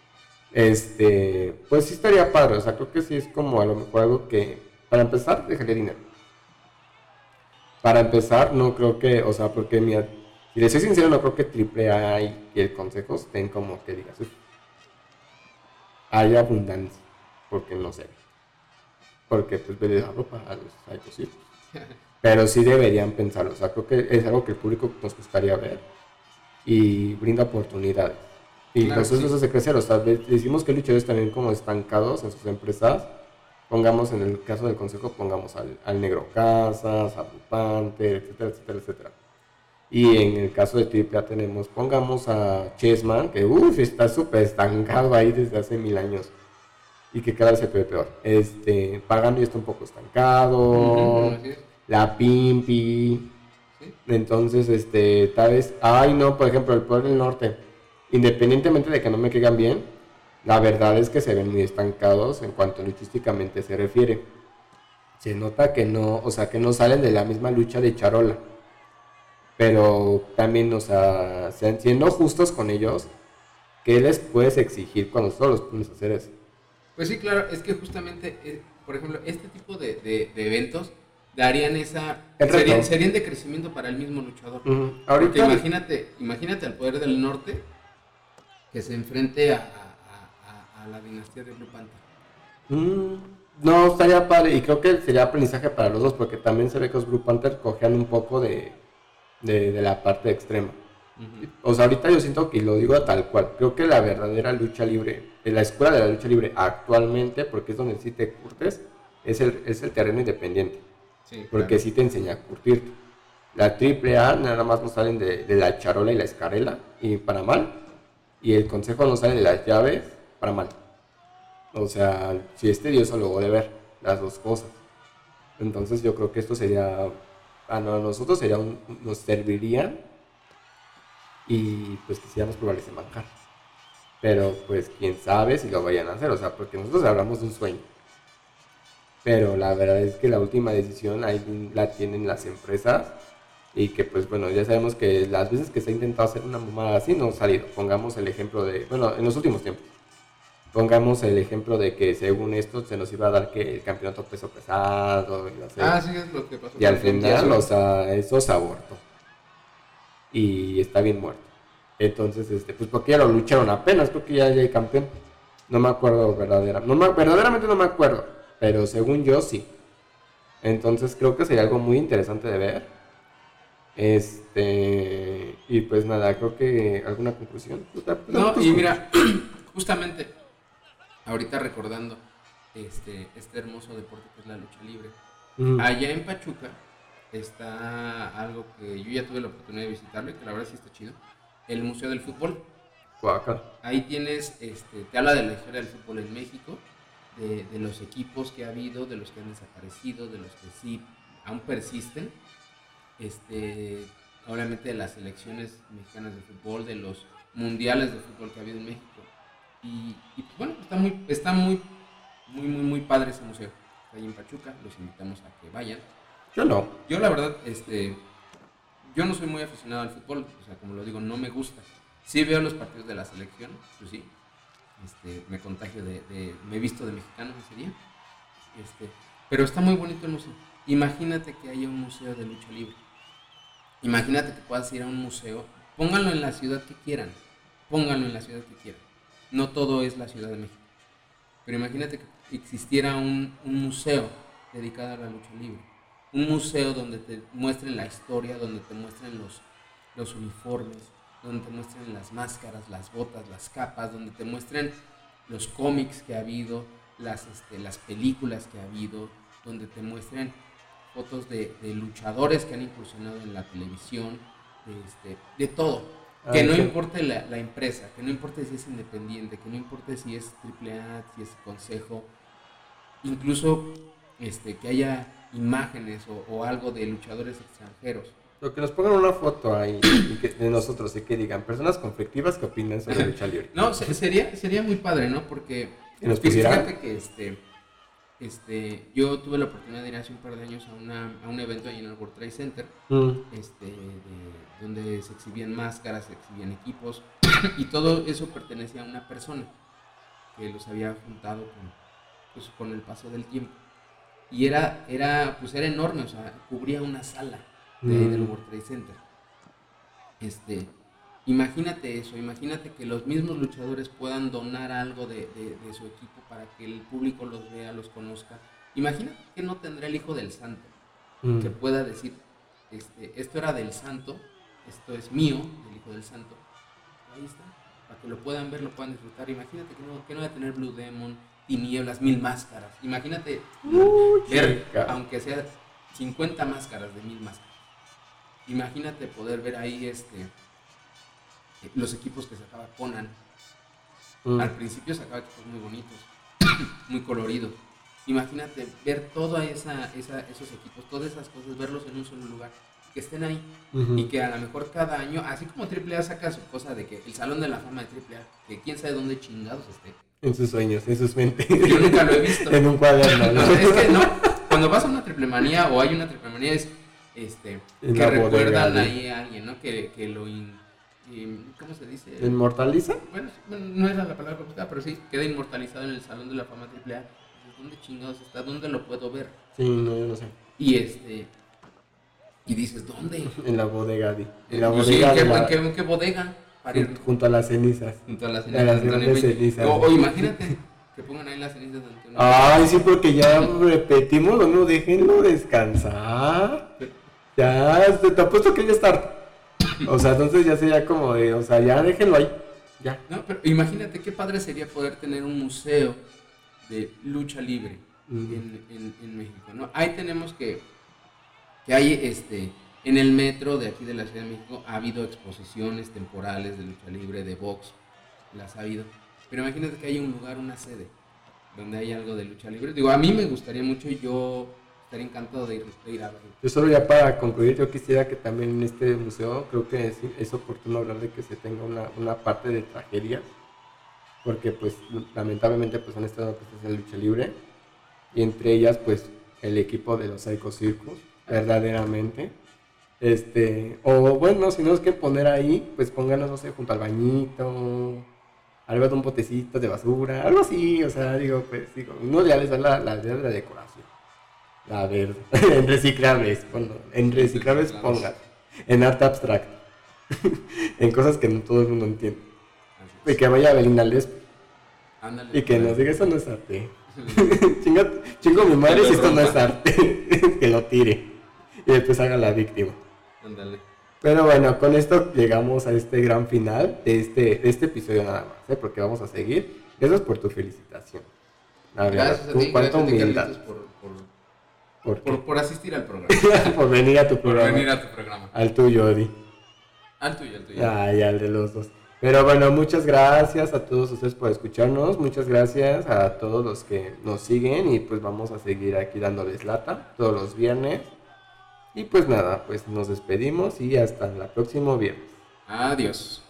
Este, pues sí estaría padre, o sea, creo que sí es como a lo mejor algo que, para empezar, dejaría dinero. Para empezar, no creo que, o sea, porque mira, si les soy sincero, no creo que AAA y el consejo estén como que digas, hay abundancia, porque no sé. Porque pues vende la ropa a los posibles. Pero sí deberían pensarlo, o sea, creo que es algo que el público nos gustaría ver y brinda oportunidades. Y claro, nosotros eso hace crecer, o sea, decimos que luchadores también como estancados en sus empresas, pongamos en el caso del consejo, pongamos al, al Negro Casas, a Pupante, etcétera, etcétera, etcétera. Y en el caso de AAA tenemos, pongamos a Chessman, que uff, está súper estancado ahí desde hace mil años. Y que cada vez se ve peor. Este, pagando y está un poco estancado. la Pimpi. Entonces, este, tal vez, ay no, por ejemplo, el Poder del Norte independientemente de que no me caigan bien, la verdad es que se ven muy estancados en cuanto luchísticamente se refiere. Se nota que no, o sea, que no salen de la misma lucha de Charola. Pero también, o sea, siendo justos con ellos, ¿qué les puedes exigir cuando solo los puedes hacer eso? Pues sí, claro, es que justamente, eh, por ejemplo, este tipo de, eventos darían esa serían, de crecimiento para el mismo luchador. Porque imagínate, imagínate al poder del norte que se enfrente a, la dinastía de Blue Panther. Mm, no, estaría padre y creo que sería aprendizaje para los dos porque también se ve que los Blue Panther cojean un poco de, la parte extrema. O sea, ahorita yo siento que lo digo tal cual. Creo que la verdadera lucha libre, la escuela de la lucha libre actualmente, porque es donde sí te curtes, es el, es el terreno independiente. porque sí te enseña a curtirte. La triple A nada más nos salen de, de, la charola y la escarela, y para mal y el consejo no sale de las llaves para mal. O sea, si es tedioso luego de ver las dos cosas. Entonces yo creo que esto sería, a nosotros sería nos servirían y pues quisiéramos probar ese manjar. Pero pues quién sabe si lo vayan a hacer, o sea, porque nosotros hablamos de un sueño. Pero la verdad es que la última decisión ahí la tienen las empresas y que pues bueno, ya sabemos que las veces que se ha intentado hacer una mamada así no ha salido. Pongamos el ejemplo de, bueno, en los últimos tiempos. Pongamos el ejemplo de que según esto se nos iba a dar que el campeonato peso pesado. Y, ah, sí, es lo que pasó. Y al final, o sea, eso se abortó. Y está bien muerto. Entonces, este, pues porque ya lo lucharon apenas, creo que ya, hay campeón. No me acuerdo verdaderamente. No verdaderamente no me acuerdo. Pero según yo sí. Entonces creo que sería algo muy interesante de ver este, y pues nada, creo que alguna conclusión. No, y mira, justamente ahorita recordando este, este hermoso deporte que es la lucha libre. Allá en Pachuca está algo que yo ya tuve la oportunidad de visitarlo y que la verdad sí está chido. El Museo del Fútbol. Ahí tienes, este, te habla de la historia del fútbol en México, de, de los equipos que ha habido, de los que han desaparecido, de los que sí aún persisten este, obviamente de las selecciones mexicanas de fútbol, de los mundiales de fútbol que ha habido en México. Y, pues bueno, está muy, está muy, muy, muy, muy padre ese museo. Está ahí en Pachuca, los invitamos a que vayan. Yo no. Yo la verdad, este, yo no soy muy aficionado al fútbol, o sea, como lo digo, no me gusta. Sí veo los partidos de la selección, pues sí. Este, me contagio de, de, me visto de mexicano ese día. Este, pero está muy bonito el museo. Imagínate que haya un museo de lucha libre. Imagínate que puedas ir a un museo, pónganlo en la ciudad que quieran, pónganlo en la ciudad que quieran. No todo es la Ciudad de México. Pero imagínate que existiera un, museo dedicado a la lucha libre. Un museo donde te muestren la historia, donde te muestren los, los uniformes, donde te muestren las máscaras, las botas, las capas, donde te muestren los cómics que ha habido, las, este, las películas que ha habido, donde te muestren fotos de, luchadores que han incursionado en la televisión, de, este, de todo. Ah, que no importe la, empresa, que no importe si es independiente, que no importe si es AAA, si es consejo, incluso este, que haya imágenes o, algo de luchadores extranjeros. Lo que nos pongan una foto ahí de nosotros y que digan personas conflictivas que opinan sobre lucha libre. no, sería, sería muy padre, ¿no? Porque fíjate que este este, yo tuve la oportunidad de ir hace un par de años a, una, a un evento ahí en el World Trade Center, Mm. este, de- donde se exhibían máscaras, se exhibían equipos, y todo eso pertenecía a una persona que los había juntado con, pues, con el paso del tiempo. Y era, era, pues era enorme, o sea, cubría una sala de ahí del Mm. World Trade Center. Este, imagínate eso, imagínate que los mismos luchadores puedan donar algo de, de- de su equipo para que el público los vea, los conozca. Imagínate que no tendrá el hijo del santo, Mm. que pueda decir, este, esto era del santo, esto es mío, del hijo del santo. Ahí está, para que lo puedan ver, lo puedan disfrutar. Imagínate que no, que no va a tener Blue Demon, tinieblas, mil máscaras. Imagínate ver, chica. aunque sea 50 máscaras de mil máscaras. Imagínate poder ver ahí este los equipos que sacaba Conan. Mm. Al principio sacaba equipos muy bonitos, muy coloridos. Imagínate ver toda esa, esa- esos equipos, todas esas cosas, verlos en un solo lugar, que estén ahí y que a lo mejor cada año, así como AAA saca su cosa de que el Salón de la Fama de AAA, que quién sabe dónde chingados esté. En sus sueños, en sus mentes. Yo nunca lo he visto. en un cuaderno, ¿no? Es que no, cuando vas a una triple manía o hay una triple manía es este En que bodega, recuerdan ¿no? ahí a alguien, ¿no? Que, que lo in- in- ¿cómo se dice? ¿Inmortaliza? Bueno, sí, no era la palabra correcta, pero sí, queda inmortalizado en el Salón de la Fama AAA. Dices, ¿Dónde chingados está? ¿Dónde lo puedo ver? Sí, no, yo no sé. Y este y dices, ¿dónde? En la bodega, di. En la Pues sí, bodega. ¿en qué, la- en qué- en qué bodega? Junto a las cenizas. junto a las a grandes cenizas. O, o imagínate que pongan ahí las cenizas de Antonio. Ay, sí, porque ya repetimos, no, no, déjenlo descansar. Ya, te, te apuesto que ya está. O sea, entonces ya sería como de, o sea, ya déjenlo ahí. Ya. No, pero imagínate qué padre sería poder tener un museo de lucha libre Mm. en, en- en México, ¿no? Ahí tenemos que, que hay, este, en el metro de aquí de la Ciudad de México ha habido exposiciones temporales de lucha libre, de box, las ha habido. Pero imagínate que hay un lugar, una sede, donde hay algo de lucha libre. Digo, a mí me gustaría mucho y yo estaría encantado de ir, a verlo. Yo solo ya para concluir, yo quisiera que también en este museo, creo que es, es oportuno hablar de que se tenga una, una parte de tragedia, porque pues lamentablemente pues han estado cosas de lucha libre, y entre ellas pues el equipo de los Psycho Circus, verdaderamente. Este, o bueno, si no es que poner ahí, pues pónganos, no sé, junto al bañito, algo de un botecito de basura, algo así, o sea, digo, pues digo, uno ya les da la, la idea de la decoración. La verde. en reciclables, bueno, en reciclables pongan. En arte abstracto. en cosas que no todo el mundo entiende. Y que vaya Belinda Ándale. y que nos diga eso no es arte. Chinga, chingo mi madre si esto no es arte. que lo tire. Y después haga la víctima. Ándale. Pero bueno, con esto llegamos a este gran final de este, de este episodio nada más, ¿eh? porque vamos a seguir. Gracias por tu felicitación. La verdad, Gracias a ti, cuánta humildad. Por, por, ¿Por, por, por asistir al programa. por venir a tu por programa. venir a tu programa. Al tuyo, Odi. Al tuyo, al tuyo. Ay, al de los dos. Pero bueno, muchas gracias a todos ustedes por escucharnos. Muchas gracias a todos los que nos siguen. Y pues vamos a seguir aquí dándoles lata todos los viernes. Y pues nada, pues nos despedimos y hasta el próximo viernes. Adiós.